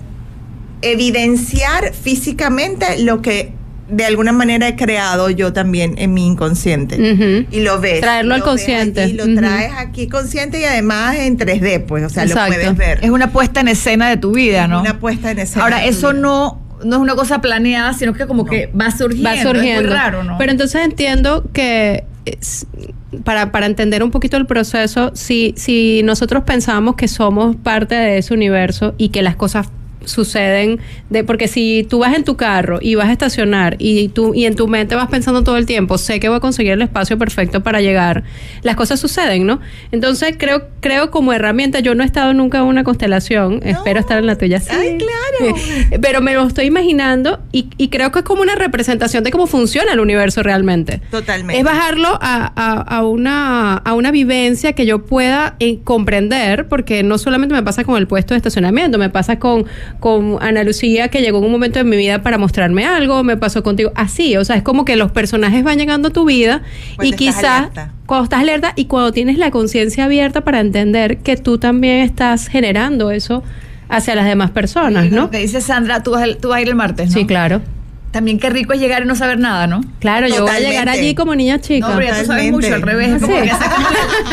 evidenciar físicamente lo que de alguna manera he creado yo también en mi inconsciente. Y lo ves. Traerlo al consciente. Y lo traes aquí consciente y además en 3D, pues, o sea, lo puedes ver. Es una puesta en escena de tu vida, ¿no? Una puesta en escena. Ahora, eso no no es una cosa planeada, sino que como que va surgiendo. Va surgiendo. Es muy raro, ¿no? Pero entonces entiendo que para, para entender un poquito el proceso, si, si nosotros pensamos que somos parte de ese universo y que las cosas suceden de porque si tú vas en tu carro y vas a estacionar y tú y en tu mente vas pensando todo el tiempo sé que voy a conseguir el espacio perfecto para llegar las cosas suceden no entonces creo creo como herramienta yo no he estado nunca en una constelación espero estar en la tuya. Sí. Ay, claro. Pero me lo estoy imaginando y, y, creo que es como una representación de cómo funciona el universo realmente. Totalmente. Es bajarlo a, a, una a una vivencia que yo pueda eh, comprender porque no solamente me pasa con el puesto de estacionamiento me pasa con con Ana Lucía que llegó en un momento de mi vida para mostrarme algo, me pasó contigo, así, o sea, es como que los personajes van llegando a tu vida y quizás cuando estás alerta y cuando tienes la conciencia abierta para entender que tú también estás generando eso hacia las demás personas, ¿no? que dice Sandra, tú vas, tú vas a ir el martes, ¿no? Sí, claro. También qué rico es llegar y no saber nada, ¿no? Claro, yo voy a llegar allí como niña chica. No, pero ya tú sabes mucho, al revés. Como que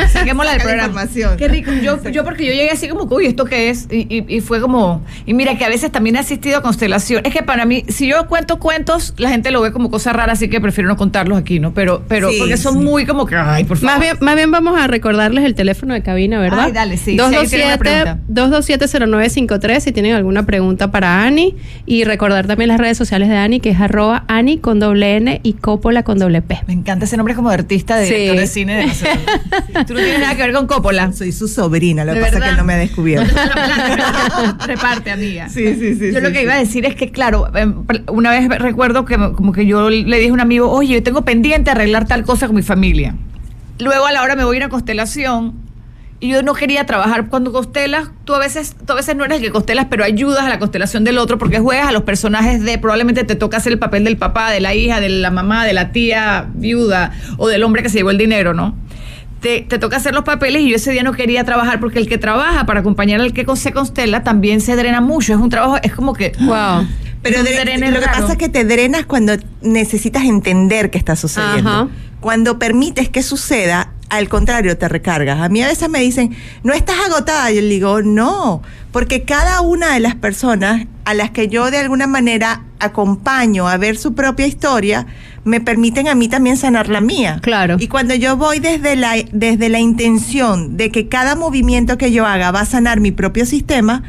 saquemos la del programa. Qué rico. Yo, yo porque yo llegué así como, uy, ¿esto qué es? Y, y, fue como... Y mira, que a veces también he asistido a constelación. Es que para mí, si yo cuento cuentos, la gente lo ve como cosa rara, así que prefiero no contarlos aquí, ¿no? Pero, pero porque son muy como que, ay, por favor. Más bien, más bien vamos a recordarles el teléfono de cabina, ¿verdad? Ay, dale, sí. 227-0953 si tienen alguna pregunta para Ani. Y recordar también las redes sociales de Ani, que es arroba Ani con doble N y Coppola con doble P. Me encanta ese nombre como de artista, de director de cine. De Tú no tienes nada que ver con Coppola. Soy su sobrina, lo que pasa es que él no me ha descubierto. reparte, amiga. Sí, sí, sí. Yo lo que iba a decir es que, claro, em, una vez recuerdo que como que yo le dije a un amigo, oye, yo tengo pendiente arreglar tal cosa con mi familia. Luego a la hora me voy a ir a constelación y yo no quería trabajar cuando constelas, tú a veces, tú a veces no eres el que constelas, pero ayudas a la constelación del otro porque juegas a los personajes de, probablemente te toca hacer el papel del papá, de la hija, de la mamá, de la tía viuda o del hombre que se llevó el dinero, ¿no? Te, te, toca hacer los papeles y yo ese día no quería trabajar porque el que trabaja para acompañar al que se constela también se drena mucho. Es un trabajo, es como que, wow. Pero lo que pasa es que te drenas cuando necesitas entender qué está sucediendo. Cuando permites que suceda, al contrario, te recargas. A mí a veces me dicen, no estás agotada. Yo le digo, no, porque cada una de las personas a las que yo de alguna manera acompaño a ver su propia historia, me permiten a mí también sanar la mía. Claro. Y cuando yo voy desde la, desde la intención de que cada movimiento que yo haga va a sanar mi propio sistema,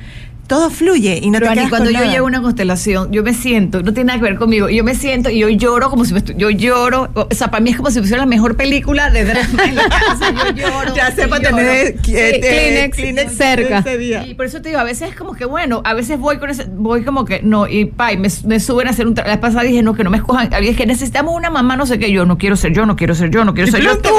todo fluye y no te quedas cuando yo llego a una constelación, yo me siento, no tiene nada que ver conmigo, yo me siento y yo lloro como si me yo lloro, o sea, para mí es como si fuera la mejor película de drama en la casa, yo lloro. Ya sepa tener Kleenex, cerca. Y por eso te digo, a veces es como que bueno, a veces voy con ese, voy como que no, y pa, me, me, suben a hacer un la pasada dije, no, que no me escojan, es que necesitamos una mamá, no sé qué, yo no quiero ser yo, no quiero ser yo, no quiero ser yo. Tú.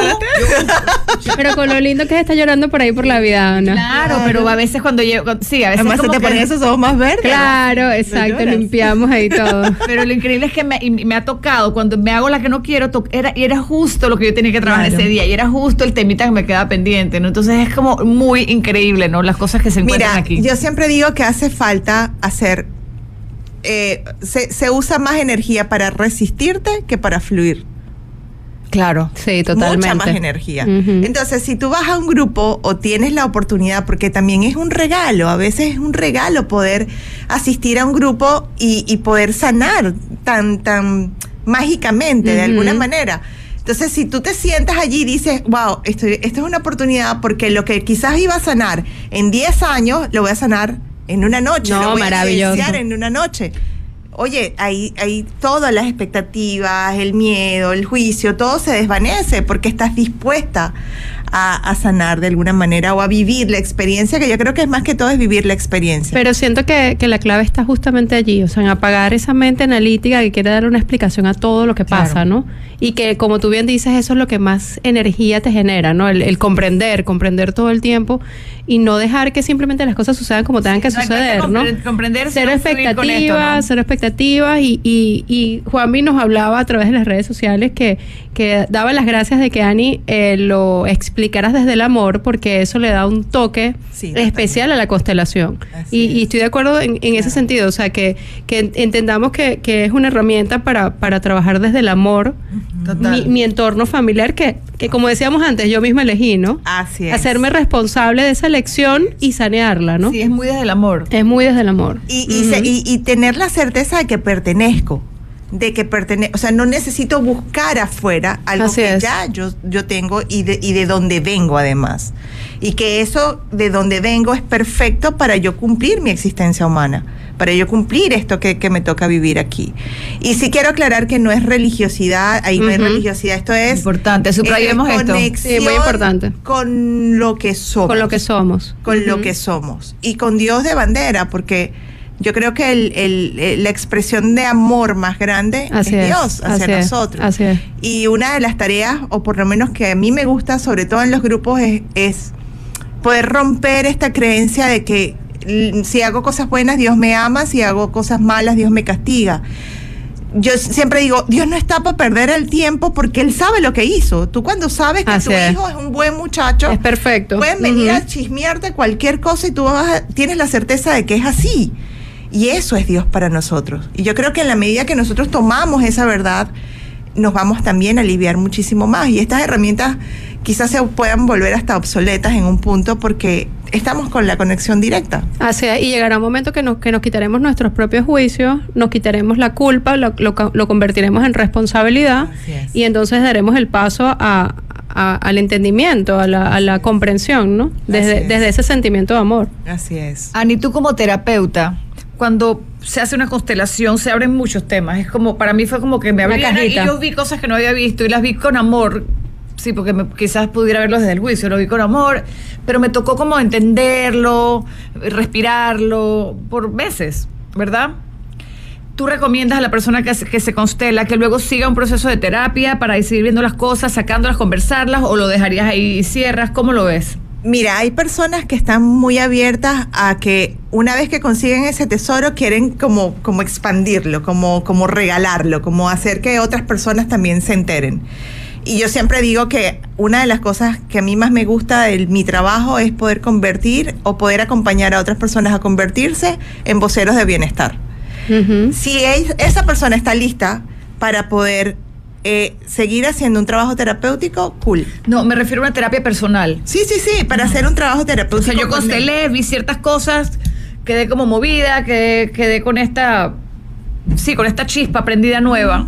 pero con lo lindo que es estar llorando por ahí por la vida, ¿no? Claro, pero a veces cuando llego, sí, a veces te ponen esos ojos más verdes. Claro, exacto, limpiamos ahí todo. Pero lo increíble es que me, me, ha tocado, cuando me hago la que no quiero, era, y era justo lo que yo tenía que trabajar ese día, y era justo el temita que me queda pendiente, ¿no? Entonces es como muy increíble, ¿no? Las cosas que se encuentran aquí. Yo siempre digo que hace falta hacer, eh, se, se usa más energía para resistirte que para fluir. Claro, sí, totalmente. Mucha más energía. Entonces, si tú vas a un grupo o tienes la oportunidad, porque también es un regalo, a veces es un regalo poder asistir a un grupo y, poder sanar tan, tan mágicamente, de alguna manera. Entonces, si tú te sientas allí y dices, wow, esto, esto es una oportunidad porque lo que quizás iba a sanar en 10 años, lo voy a sanar en una noche. No, lo voy maravilloso. a en una noche. Oye, ahí, todas las expectativas, el miedo, el juicio, todo se desvanece porque estás dispuesta a, a sanar de alguna manera o a vivir la experiencia, que yo creo que es más que todo es vivir la experiencia. Pero siento que, que la clave está justamente allí, o sea, en apagar esa mente analítica que quiere dar una explicación a todo lo que Claro. pasa, ¿no? Y que, como tú bien dices, eso es lo que más energía te genera, ¿no? El, el comprender, comprender todo el tiempo y no dejar que simplemente las cosas sucedan como tengan que no suceder, que ¿no? compre- comprender, con expectativas, ¿no? cero expectativas y, y, y Juanmi nos hablaba a través de las redes sociales que, que daba las gracias de que Ani eh, lo explicaras desde el amor porque eso le da un toque Sí, especial a la constelación. Y, es. y estoy de acuerdo en, en ese sentido, o sea, que, que entendamos que, que es una herramienta para, para trabajar desde el amor, mi, mi entorno familiar, que, que como decíamos antes, yo misma elegí, ¿no? Así es. Hacerme responsable de esa elección y sanearla, ¿no? Sí, es muy desde el amor. Es muy desde el amor. Y, y, se- Ujú. y- y tener la certeza de que pertenezco, de que pertenezco, o sea, no necesito buscar afuera algo Así que es. ya yo, yo tengo y de, y de donde vengo además. Y que eso de donde vengo es perfecto para yo cumplir mi existencia humana, para yo cumplir esto que, que me toca vivir aquí. Y sí quiero aclarar que no es religiosidad, ahí no hay Ujú. religiosidad, esto es... Importante, subrayemos eh, esto. Sí, muy importante. Con lo que somos Con lo que somos. con lo que somos y con Dios de bandera, porque yo creo que el- el- el- la expresión de amor más grande Así es Dios hacia así es, nosotros. así es. Y una de las tareas, o por lo menos que a mí me gusta, sobre todo en los grupos, es, es poder romper esta creencia de que mm, si hago cosas buenas, Dios me ama, si hago cosas malas, Dios me castiga. Yo siempre digo, Dios no está para perder el tiempo porque Él sabe lo que hizo. Tú cuando sabes que Así tu es. hijo es un buen muchacho, Es perfecto. Pueden venir Ujú. a chismearte cualquier cosa y tú vas a- tienes la certeza de que es así. Y eso es Dios para nosotros. Y yo creo que en la medida que nosotros tomamos esa verdad, nos vamos también a aliviar muchísimo más. Y estas herramientas quizás se puedan volver hasta obsoletas en un punto porque estamos con la conexión directa. Así es, y llegará un momento que nos, que nos quitaremos nuestros propios juicios, nos quitaremos la culpa, lo, lo, lo convertiremos en responsabilidad y entonces daremos el paso a, a- al entendimiento, a la, a la comprensión, ¿no? Desde, es. desde ese sentimiento de amor. Así es. Ani, tú como terapeuta, cuando se hace una constelación se abren muchos temas. Es como, para mí fue como que me abrieron y yo vi cosas que no había visto y las vi con amor. Sí, porque me- quizás pudiera verlo desde el juicio, lo vi con amor, pero me tocó como entenderlo, respirarlo por veces, ¿verdad? ¿Tú recomiendas a la persona que, se- que se constela que luego siga un proceso de terapia para ir viendo las cosas, sacándolas, conversarlas o lo dejarías ahí y cierras? ¿Cómo lo ves? Mira, hay personas que están muy abiertas a que una vez que consiguen ese tesoro quieren como, como expandirlo, como, como regalarlo, como hacer que otras personas también se enteren. Y yo siempre digo que una de las cosas que a mí más me gusta de mi trabajo es poder convertir o poder acompañar a otras personas a convertirse en voceros de bienestar. Si es- esa persona está lista para poder eh, seguir haciendo un trabajo terapéutico, cool. No, me refiero a una terapia personal. Sí, sí, sí, para hacer un trabajo O terapéutico. sea, yo con- constelé, vi ciertas cosas, quedé como movida, quedé, quedé con esta, sí, con esta chispa prendida nueva.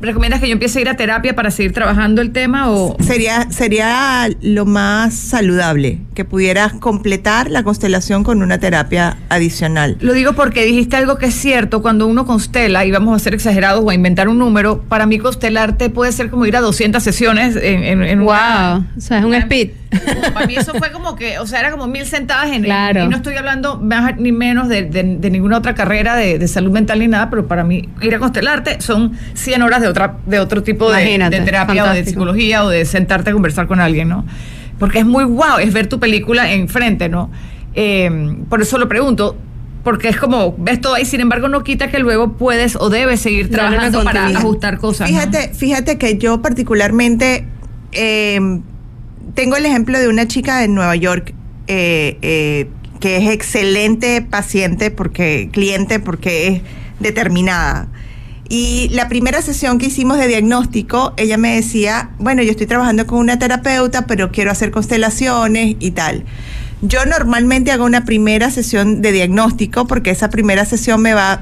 ¿Recomiendas que yo empiece a ir a terapia para seguir trabajando el tema o...? Sería, sería lo más saludable que pudieras completar la constelación con una terapia adicional. Lo digo porque dijiste algo que es cierto, cuando uno constela, y vamos a ser exagerados o a inventar un número, para mí constelarte puede ser como ir a 200 sesiones en, en, en una- Wow, o sea, es un speed. Para mí eso fue como que, o sea, era como mil sentadas en Claro. Y no estoy hablando más ni menos de, de- de ninguna otra carrera de, de salud mental ni nada, pero para mí ir a constelarte son 100 horas de otra de otro tipo de, Imagínate, de terapia o de psicología o de sentarte a conversar con alguien, ¿no? Porque es muy guau, es ver tu película enfrente, ¿no? Eh, por eso lo pregunto. Porque es como, ves todo ahí, sin embargo, no quita que luego puedes o debes seguir trabajando para ajustar cosas. ¿no? Fíjate, fíjate que yo particularmente eh, tengo el ejemplo de una chica de Nueva York eh, eh, que es excelente paciente porque cliente porque es determinada. Y la primera sesión que hicimos de diagnóstico, ella me decía, bueno, yo estoy trabajando con una terapeuta, pero quiero hacer constelaciones y tal. Yo normalmente hago una primera sesión de diagnóstico porque esa primera sesión me va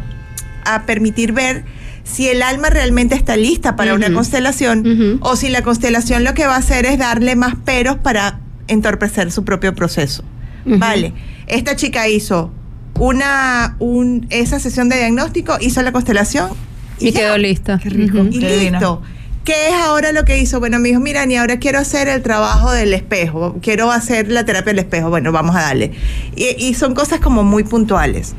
a permitir ver si el alma realmente está lista para una constelación o si la constelación lo que va a hacer es darle más peros para entorpecer su propio proceso. Vale, esta chica hizo una un, esa sesión de diagnóstico, hizo la constelación Y quedó lista. Qué rico. Y Qué divina. listo. ¿Qué es ahora lo que hizo? Bueno, me dijo, mira, ni ahora quiero hacer el trabajo del espejo, quiero hacer la terapia del espejo. Bueno, vamos a darle. Y, y son cosas como muy puntuales.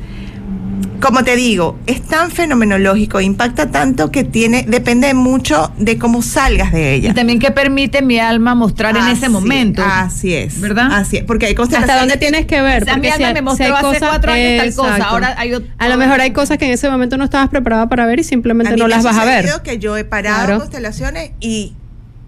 Como te digo, es tan fenomenológico, impacta tanto que tiene, depende mucho de cómo salgas de ella. Y también que permite mi alma mostrar en Así- ese momento. Así es. ¿Verdad? Así es. Porque hay constelaciones. ¿Hasta dónde tienes que ver? O sea, mi Porque alma si- me si mostró hay hace cuatro años tal cosa, ahora hay ot- A lo mejor hay cosas que en ese momento no estabas preparada para ver y simplemente no las vas a ver. que yo he parado Claro. constelaciones y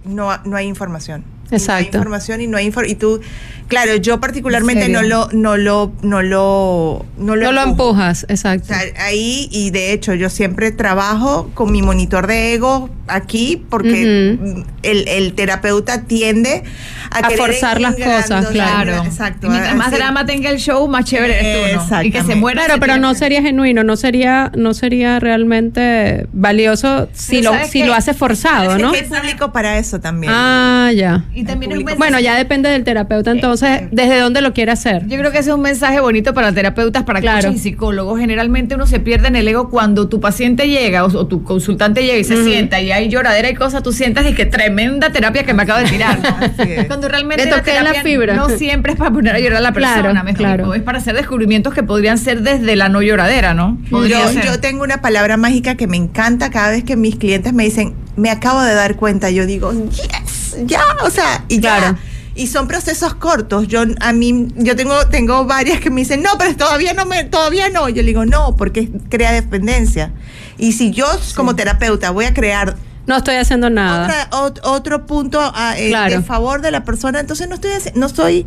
no, no hay información. Y No hay Exacto. información y no hay y tú, claro, yo particularmente ¿En no lo, no lo, no lo, no lo, No lo empujas, O exacto. sea, ahí, y de hecho, yo siempre trabajo con mi monitor de ego aquí, porque el, el terapeuta tiende a, forzar las cosas, claro. Exacto. Y mientras más drama tenga el show, más chévere eres tú, ¿no? Y que se muera. Claro, pero no sería genuino, no sería, no sería realmente valioso si Pero lo, ¿sabes si lo hace forzado, Es ¿no? que hay público para eso también. Ah, ya. Y también es un mensaje- Bueno, ya depende del terapeuta, entonces, desde dónde lo quiere hacer. Yo creo que ese es un mensaje bonito para terapeutas, para Claro. coaches y psicólogos. Generalmente uno se pierde en el ego cuando tu paciente llega o, o tu consultante llega y se sienta y hay lloradera y cosas, tú sientas y que tremenda terapia que me acabo de tirar. Cuando realmente Le toqué la fibra. no siempre es para poner a llorar a la persona, Claro, me explico. claro. es para hacer descubrimientos que podrían ser desde la no lloradera, ¿no? Podría Yo, ser. yo tengo una palabra mágica que me encanta cada vez que mis clientes me dicen, me acabo de dar cuenta. Yo digo, yes, ya, o sea, y ya. Claro. Y son procesos cortos. Yo a mí yo tengo tengo varias que me dicen, "No, pero todavía no me todavía no." Yo le digo, "No, porque crea dependencia." Y si yo como terapeuta voy a crear No estoy haciendo nada. otra- ot- otro punto a, eh, Claro. en favor de la persona, entonces no estoy no soy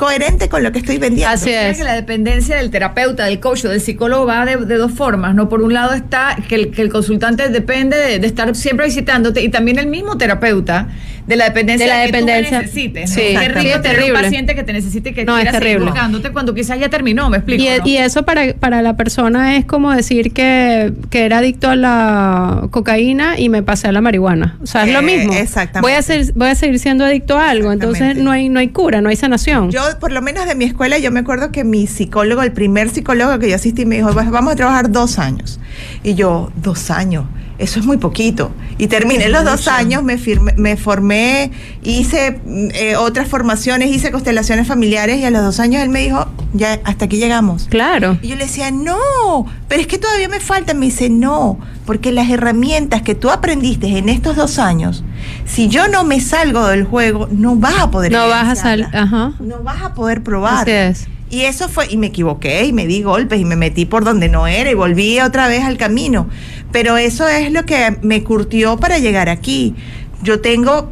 coherente con lo que estoy vendiendo. Así es. que la dependencia del terapeuta, del coach o del psicólogo va de, de dos formas, ¿no? Por un lado está que el, que el consultante depende de, de estar siempre visitándote y también el mismo terapeuta de la dependencia De la que tú dependencia. me necesites. ¿no? Sí, Qué exactamente. rico Sí, es tener un terrible. paciente que te necesite y que No, es quiera seguir terrible. buscándote cuando quizás ya terminó, me explico. Y, ¿no? y eso para, para la persona es como decir que, que era adicto a la cocaína y me pasé a la marihuana. O sea, es lo Eh, mismo. exactamente. Voy a, ser, voy a seguir siendo adicto a algo. Entonces no hay, no hay cura, no hay sanación. Yo, por lo menos de mi escuela, yo me acuerdo que mi psicólogo, el primer psicólogo que yo asistí, me dijo, "Vas- vamos a trabajar dos años. Y yo, dos años, eso es muy poquito. Y terminé los dos años, me, firmé- me formé, hice mm, eh, otras formaciones, hice constelaciones familiares y a los dos años él me dijo, ya, hasta aquí llegamos. Claro. Y yo le decía, no, pero es que todavía me falta. Me dice, no, porque las herramientas que tú aprendiste en estos dos años, si yo no me salgo del juego, no vas a poder No vas a salir. Ajá. No vas a poder probar. Así es. Y eso fue, y me equivoqué, y me di golpes, y me metí por donde no era, y volví otra vez al camino. Pero eso es lo que me curtió para llegar aquí. Yo tengo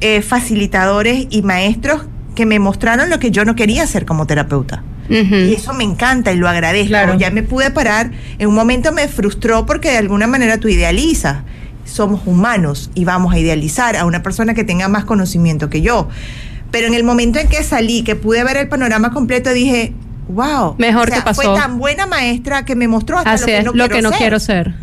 eh, facilitadores y maestros que me mostraron lo que yo no quería hacer como terapeuta. Y eso me encanta y lo agradezco. Claro. Ya me pude parar. En un momento me frustró porque de alguna manera tú idealizas. Somos humanos y vamos a idealizar a una persona que tenga más conocimiento que yo. Pero en el momento en que salí, que pude ver el panorama completo, dije, wow. Mejor te pasó. Fue tan buena maestra que me mostró hasta Así lo que es, no lo quiero que no ser. quiero ser.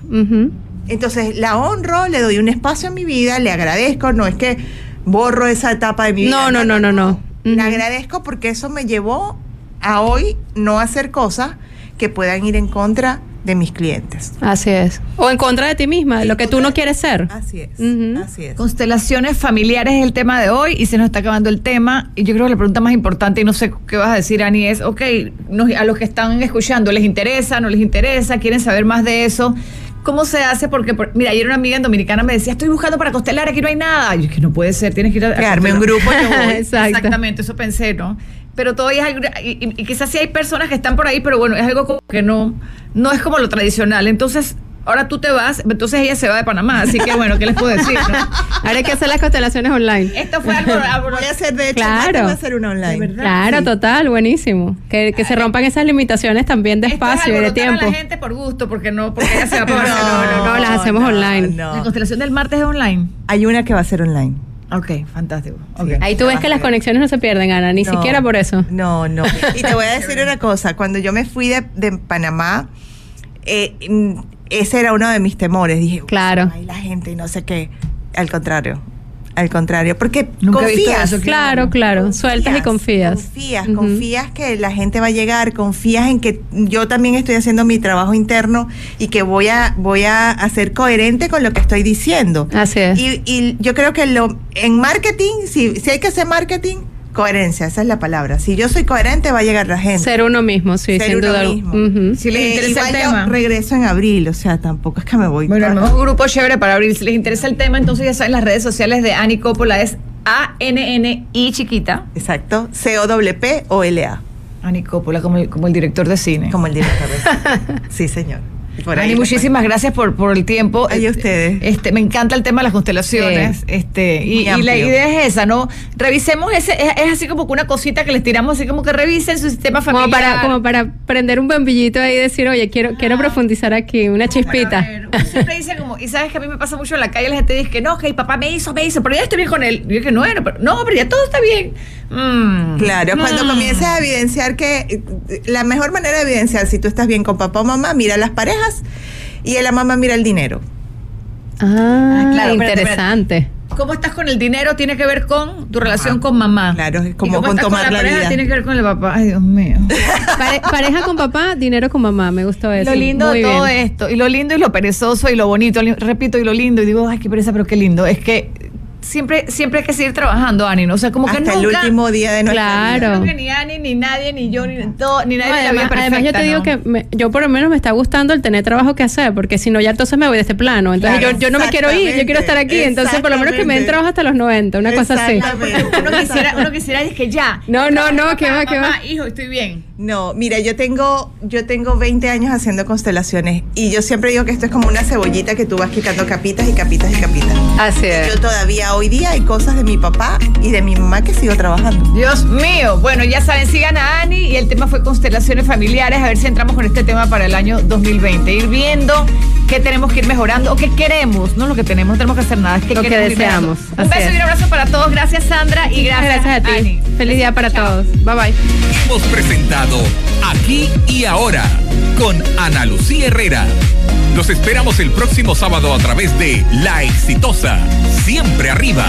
Entonces la honro, le doy un espacio en mi vida, le agradezco. No es que borro esa etapa de mi vida. No, no, no, no, no. Le agradezco porque eso me llevó a hoy no hacer cosas que puedan ir en contra de mis clientes. Así es. O en contra de ti misma, de lo que tú no quieres ser. Así es, así es. Constelaciones familiares es el tema de hoy y se nos está acabando el tema. Y yo creo que la pregunta más importante, y no sé qué vas a decir, Ani, es, ok, nos- a los que están escuchando, ¿les interesa? ¿No les interesa? ¿Quieren saber más de eso? ¿Cómo se hace? Porque, por- mira, ayer una amiga en Dominicana me decía, estoy buscando para constelar, aquí no hay nada. Y yo, que no puede ser, tienes que ir a... Crearme un constelar". grupo. Exacto. Exactamente, eso pensé, ¿no? Pero todavía es algo, y, y- y quizás sí hay personas que están por ahí, pero bueno, es algo como que no, no es como lo tradicional. Entonces, ahora tú te vas, entonces ella se va de Panamá, así que bueno, ¿qué les puedo decir? no? Ahora hay que hacer las constelaciones online. Esto fue algo, Voy a hacer, de hecho, Claro. voy a hacer una online. Verdad. Claro, Sí. total, buenísimo. Que, que se rompan esas limitaciones también de Esto es espacio y de tiempo. a la gente por gusto, porque no, porque ella se va No, Barcelona. no, no, las hacemos online. La no. constelación del martes es online. Hay una que va a ser online. Ok, fantástico. ok. Sí. Ahí tú ves que las conexiones no se pierden, Ana, ni No, siquiera por eso. No, no. Y te voy a decir una cosa. Cuando yo me fui de, de Panamá, eh, mm, ese era uno de mis temores. Dije, "Uy, Claro. ay, la gente y no sé qué. Al contrario, al contrario, porque Nunca confías. eso, Claro, claro. Sueltas y confías. Confías, confías que la gente va a llegar, confías en que yo también estoy haciendo mi trabajo interno y que voy a, voy a, a ser coherente con lo que estoy diciendo. Así es. Y, y yo creo que lo, en marketing, si, si hay que hacer marketing, coherencia, esa es la palabra. Si yo soy coherente, va a llegar la gente. Ser uno mismo, sí, Ser sin uno duda. mismo. Si les Eh, interesa igual el yo tema. regreso en abril, o sea, tampoco es que me voy. Bueno, armamos un grupo chévere para abrir. Si les interesa el tema, entonces ya saben las redes sociales de Ani Coppola es A-N-N-I chiquita. Exacto, C-O-W-P-O-L-A, Ani Coppola, como el, como el director de cine. como el director. de- sí, señor. Por ahí Ani, le muchísimas gracias por, por el tiempo. Ay, a Este, ustedes. Este, me encanta el tema de las constelaciones. Sí. Este, y, la idea es esa, ¿no? Revisemos ese, es, es así como que una cosita que les tiramos, así como que revisen su sistema Como familiar. para, como para prender un bombillito ahí y decir, oye, quiero, quiero profundizar aquí, una chispita. Ver, uno siempre dice como, y sabes que a mí me pasa mucho en la calle, la gente dice que no, que el papá me hizo, me hizo, pero ya estoy bien con él. Y yo que no, bueno, pero, no, pero ya todo está bien. Mm. Claro, cuando Mm. comiences a evidenciar que eh, la mejor manera de evidenciar si tú estás bien con papá o mamá, mira las parejas y la mamá mira el dinero. Ah, claro, espérate, interesante. ¿Cómo estás con el dinero? Tiene que ver con tu relación con mamá. Claro, es Y como cómo con estás tomar la, la pareja vida. tiene que ver con el papá. Ay, Dios mío. Pare- pareja con papá, dinero con mamá, me gustó eso. Lo lindo Muy de todo bien. esto, y lo lindo y lo perezoso y lo bonito, repito, y lo lindo, y digo, ay, qué pereza, pero qué lindo, es que siempre, siempre hay que seguir trabajando, Ani, ¿no? O sea, como que Hasta nunca, el último día de nuestra Claro. vida. creo que ni Ani, ni nadie, ni yo, ni todo, ni nadie No, en la vida además, además yo perfecta, te digo ¿no? que me- yo por lo menos me está gustando el tener trabajo que hacer, porque si no ya entonces me voy de este plano. Entonces Claro, yo, yo no me quiero ir, yo quiero estar aquí. Entonces por lo menos que me den trabajo hasta los 90, una cosa así. Uno quisiera, uno quisiera, es que ya. No, no, no, que va, que va. Hijo, estoy bien. No, mira, yo tengo, yo tengo 20 años haciendo constelaciones y yo siempre digo que esto es como una cebollita que tú vas quitando capitas y capitas y capitas. Así Yo todavía hoy día hay cosas de mi papá y de mi mamá que sigo trabajando. Dios mío. Bueno, ya saben, sigan a Ani y el tema fue constelaciones familiares. A ver si entramos con este tema para el año 2020. Ir viendo qué tenemos que ir mejorando o qué queremos. No lo que tenemos, no tenemos que hacer nada. Es que Lo que deseamos. Un Así beso es. y un abrazo para todos. Gracias, Sandra. Y gracias, Gracias a ti. Ani. Feliz día para Chao. todos. Bye bye. Hemos presentado Aquí y ahora, con Ana Lucía Herrera. Los esperamos el próximo sábado a través de La Exitosa, siempre arriba.